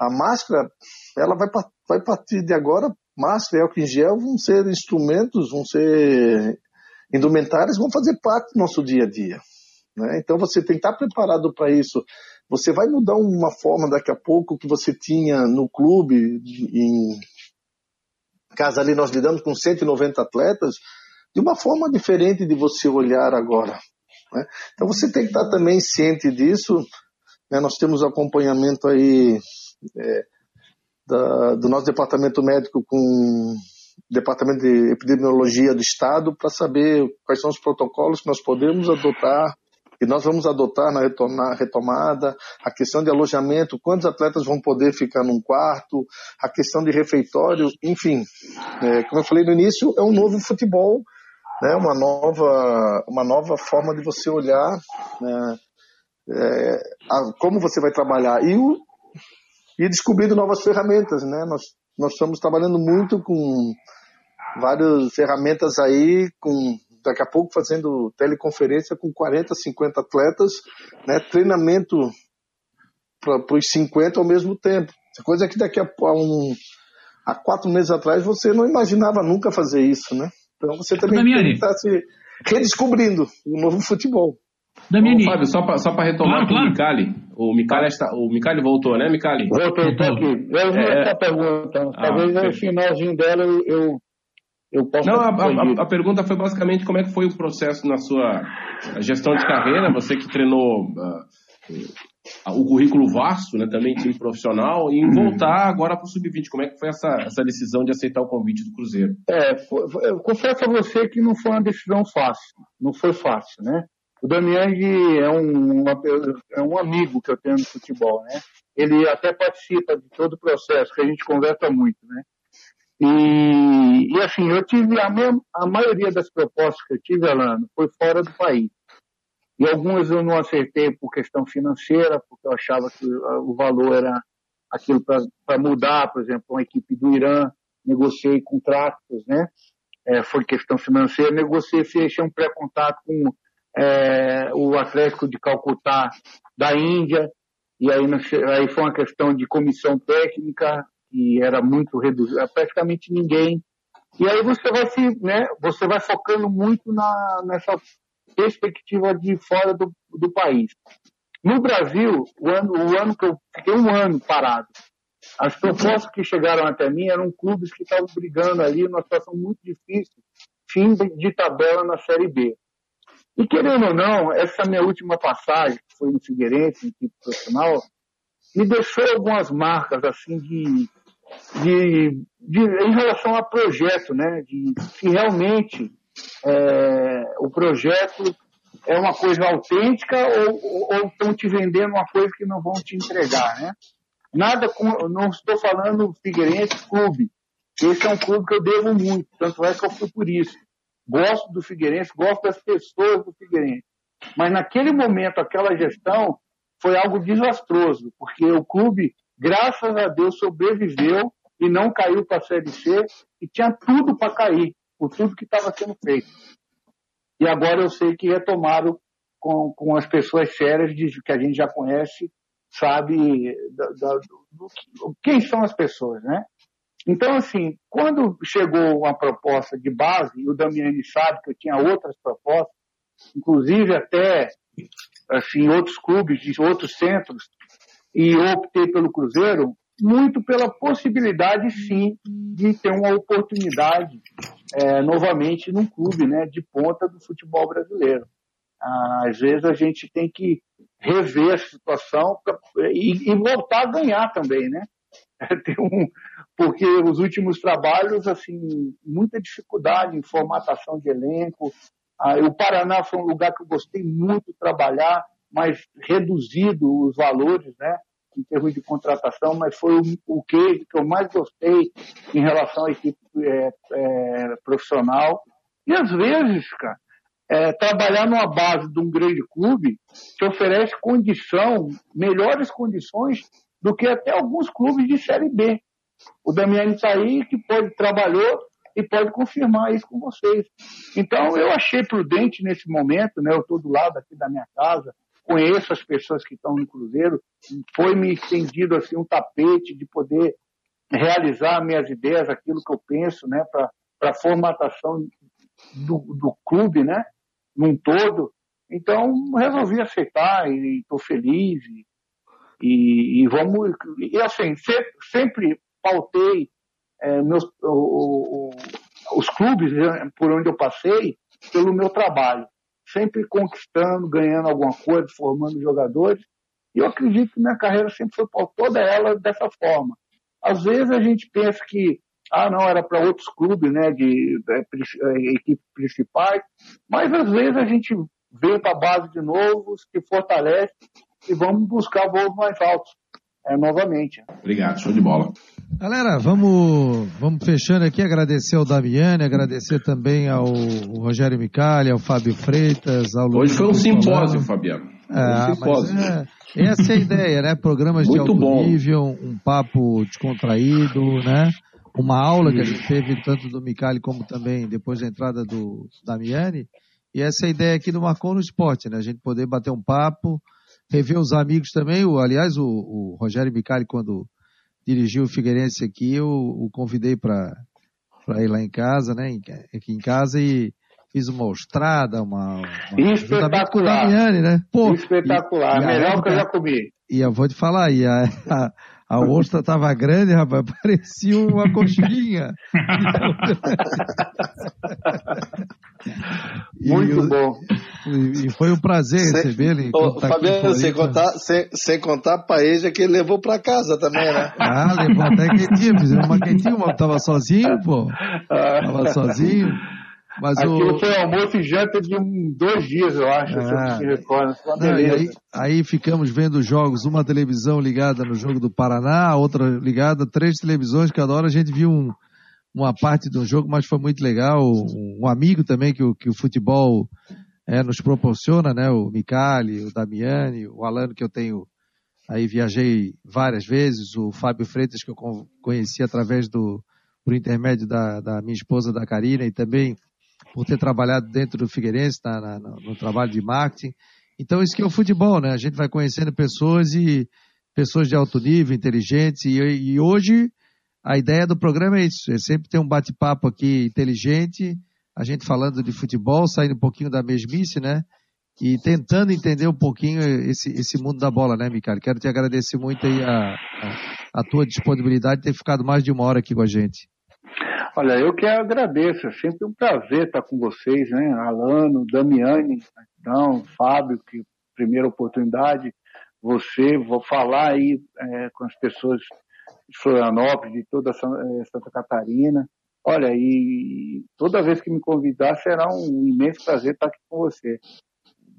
a máscara, ela vai, vai partir de agora máscara e álcool em gel vão ser instrumentos, vão ser indumentários, vão fazer parte do nosso dia a dia. Né? Então você tem que estar preparado para isso. Você vai mudar uma forma daqui a pouco que você tinha no clube, em casa ali nós lidamos com 190 atletas, de uma forma diferente de você olhar agora. Né? Então você tem que estar também ciente disso. Né? Nós temos acompanhamento aí é, da, do nosso departamento médico com departamento de epidemiologia do estado para saber quais são os protocolos que nós podemos adotar e nós vamos adotar na retomada, a questão de alojamento, quantos atletas vão poder ficar num quarto, a questão de refeitório, enfim. É, como eu falei no início, é um novo futebol, né, uma, nova, uma nova forma de você olhar né, é, a, como você vai trabalhar. E o, e descobrindo novas ferramentas, né? Nós, nós estamos trabalhando muito com várias ferramentas aí, com daqui a pouco fazendo teleconferência com 40, 50 atletas, né? Treinamento para os 50 ao mesmo tempo. Coisa que daqui a, a um há quatro meses atrás você não imaginava nunca fazer isso, né? Então você também estar se redescobrindo o novo futebol. Damiani. Ô, Fábio, só para retomar claro, o Micali. O Micali, está, o Micali voltou, né, Micali? Voltou, estou aqui. Eu vi é... essa pergunta. Talvez ah, no finalzinho dela eu, eu, eu possa. Não, a, a, a, pergunta foi basicamente como é que foi o processo na sua gestão de carreira. Você que treinou uh, o currículo vasto, né, também time profissional, e em voltar agora para o Sub-20. Como é que foi essa, essa decisão de aceitar o convite do Cruzeiro? É, foi, eu confesso a você que não foi uma decisão fácil. Não foi fácil, né? O Damiani é um, uma, é um amigo que eu tenho no futebol, né? Ele até participa de todo o processo, que a gente conversa muito, né? E, e assim, eu tive a, mesma, a maioria das propostas que eu tive, Alano, foi fora do país. E algumas eu não acertei por questão financeira, porque eu achava que o valor era aquilo para mudar, por exemplo, uma equipe do Irã, negociei contratos, né? É, foi questão financeira, negociei, fechei um pré-contato com é, o Atlético de Calcutá da Índia, e aí, aí foi uma questão de comissão técnica, que era muito reduzida, praticamente ninguém. E aí você vai se, né, você vai focando muito na, nessa perspectiva de fora do, do país. No Brasil, o ano, o ano que eu fiquei um ano parado, as propostas que chegaram até mim eram clubes que estavam brigando ali numa situação muito difícil, fim de tabela na Série B. E querendo ou não, essa minha última passagem, que foi no Figueirense, em equipe profissional, me deixou algumas marcas assim de, de, de em relação a projeto, né? De que realmente é, o projeto é uma coisa autêntica ou estão te vendendo uma coisa que não vão te entregar, né? Nada com, não estou falando Figueirense Clube. Esse é um clube que eu devo muito, tanto é que eu fui por isso gosto do Figueirense, gosto das pessoas do Figueirense. Mas naquele momento, aquela gestão foi algo desastroso, porque o clube, graças a Deus, sobreviveu e não caiu para a Série C e tinha tudo para cair, por tudo que estava sendo feito. E agora eu sei que retomaram com, com as pessoas sérias de, que a gente já conhece, sabe da, da, do, quem são as pessoas, né? Então, assim, quando chegou uma proposta de base, e o Damiani sabe que eu tinha outras propostas, inclusive até assim, outros clubes de outros centros, e eu optei pelo Cruzeiro, muito pela possibilidade, sim, de ter uma oportunidade é, novamente num clube né, de ponta do futebol brasileiro. Às vezes a gente tem que rever a situação e, e voltar a ganhar também, né? Um, porque os últimos trabalhos, assim, muita dificuldade em formatação de elenco. Ah, o Paraná foi um lugar que eu gostei muito de trabalhar, mas reduzido os valores, né? em termos de contratação, mas foi o, o que, eu mais gostei em relação à equipe é, é, profissional. E às vezes, cara, é, trabalhar numa base de um grande clube te oferece condição, melhores condições do que até alguns clubes de Série B. O Damiani está aí, que pode trabalhou e pode confirmar isso com vocês. Então, eu achei prudente nesse momento, né? Eu estou do lado aqui da minha casa, conheço as pessoas que estão no Cruzeiro, foi me estendido assim um tapete de poder realizar minhas ideias, aquilo que eu penso, né, para a formatação do, do clube, né, num todo. Então resolvi aceitar e estou feliz e, e, e, vamos e assim sempre, sempre pautei é, meus o, o, os clubes né, por onde eu passei pelo meu trabalho sempre conquistando, ganhando alguma coisa, formando jogadores. E eu acredito que minha carreira sempre foi toda ela dessa forma. Às vezes a gente pensa que, ah, não, era para outros clubes, né, de, de, de equipes principais, mas às vezes a gente vem para a base de novo, se fortalece e vamos buscar voos mais altos é, novamente. Obrigado, show de bola. Galera, vamos, vamos fechando aqui, agradecer ao Damiani, agradecer também ao Rogério Micali, ao Fábio Freitas, ao Hoje foi um simpósio, Fabiano. É, um simpósio. É, essa é a ideia, né? Programas Muito de alto bom. nível, um papo descontraído, né? Uma aula que a gente teve tanto do Micali como também depois da entrada do Damiani. E essa é a ideia aqui do Marcon no Esporte, né? A gente poder bater um papo, rever os amigos também. O, aliás, o, o Rogério Bicari, quando dirigiu o Figueirense aqui, eu o convidei para ir lá em casa, né? Aqui em casa e fiz uma ostrada, uma, uma espetacular, Damiani, né? Pô, espetacular, e, melhor que eu já comi. E eu vou te falar, e a, a, a ostra tava grande, rapaz, parecia uma coxinha. Muito e, bom. E, e, foi um prazer receber ele. Fabiano, sem contar, sem, sem contar a paeja que ele levou para casa também, né? Ah, levou até quentinha, fizemos uma quentinha, mas tava sozinho, pô. Tava sozinho. Mas Aquilo o... foi almoço e janta de um, dois dias, eu acho, ah, se eu ah. me recordo. Não, aí, aí, ficamos vendo jogos, uma televisão ligada no jogo do Paraná, outra ligada, três televisões, cada hora a gente viu um, uma parte do jogo, mas foi muito legal. Um, amigo também que o, que o futebol é, nos proporciona, né? O Micali, o Damiani, o Alano que eu tenho aí viajei várias vezes, o Fábio Freitas que eu conheci através do por intermédio da, da minha esposa da Karina e também por ter trabalhado dentro do Figueirense na, na, no trabalho de marketing. Então isso que é o futebol, né? A gente vai conhecendo pessoas e pessoas de alto nível, inteligentes e, e hoje a ideia do programa é isso, é sempre ter um bate-papo aqui inteligente, a gente falando de futebol, saindo um pouquinho da mesmice, né? E tentando entender um pouquinho esse, esse mundo da bola, né, Micali? Quero te agradecer muito aí a, a, a tua disponibilidade de ter ficado mais de uma hora aqui com a gente. Olha, eu que agradeço, é sempre um prazer estar com vocês, né? Alano, Damiani, então, Fábio, que primeira oportunidade, você, vou falar aí é, com as pessoas de Florianópolis, de toda é, Santa Catarina. Olha, e toda vez que me convidar será um imenso prazer estar aqui com você.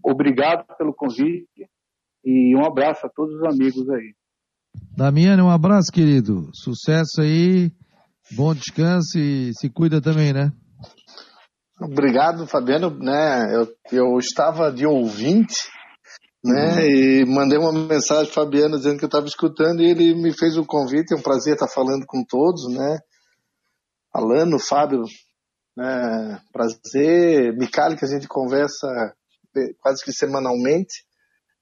Obrigado pelo convite e um abraço a todos os amigos aí. Damiani, um abraço, querido. Sucesso aí Bom descanso e se cuida também, né? Obrigado, Fabiano. Né, eu, eu estava de ouvinte, né, uhum. e mandei uma mensagem para Fabiano dizendo que eu estava escutando e ele me fez o um convite. É um prazer estar falando com todos, né? Alano, Fábio, né, prazer. Micali, que a gente conversa quase que semanalmente.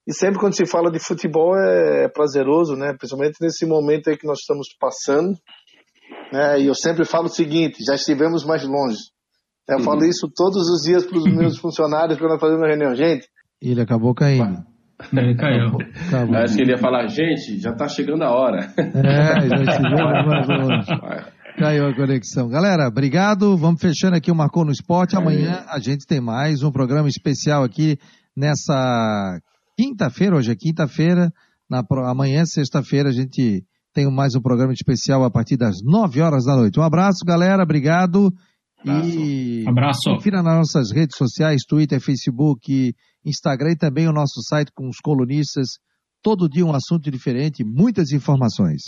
E sempre quando se fala de futebol é prazeroso, né? Principalmente nesse momento aí que nós estamos passando. Né? E eu sempre falo o seguinte: já estivemos mais longe. Eu uhum. falo isso todos os dias para os meus funcionários quando nós fazemos reunião. Gente. Ele acabou caindo. Ele caiu. Acabou. Acho que ele ia falar, gente, já está chegando a hora. É, já chegamos mais longe. Caiu a conexão. Galera, obrigado. Vamos fechando aqui o Marcou no Esporte. Amanhã a gente tem mais um programa especial aqui nessa quinta-feira. Hoje é quinta-feira. Amanhã, sexta-feira, a gente tem mais um programa especial a partir das 9 horas da noite. Um abraço, galera. Obrigado. Abraço. E abraço. confira nas nossas redes sociais, Twitter, Facebook, Instagram e também o nosso site com os colunistas. Todo dia um assunto diferente, muitas informações.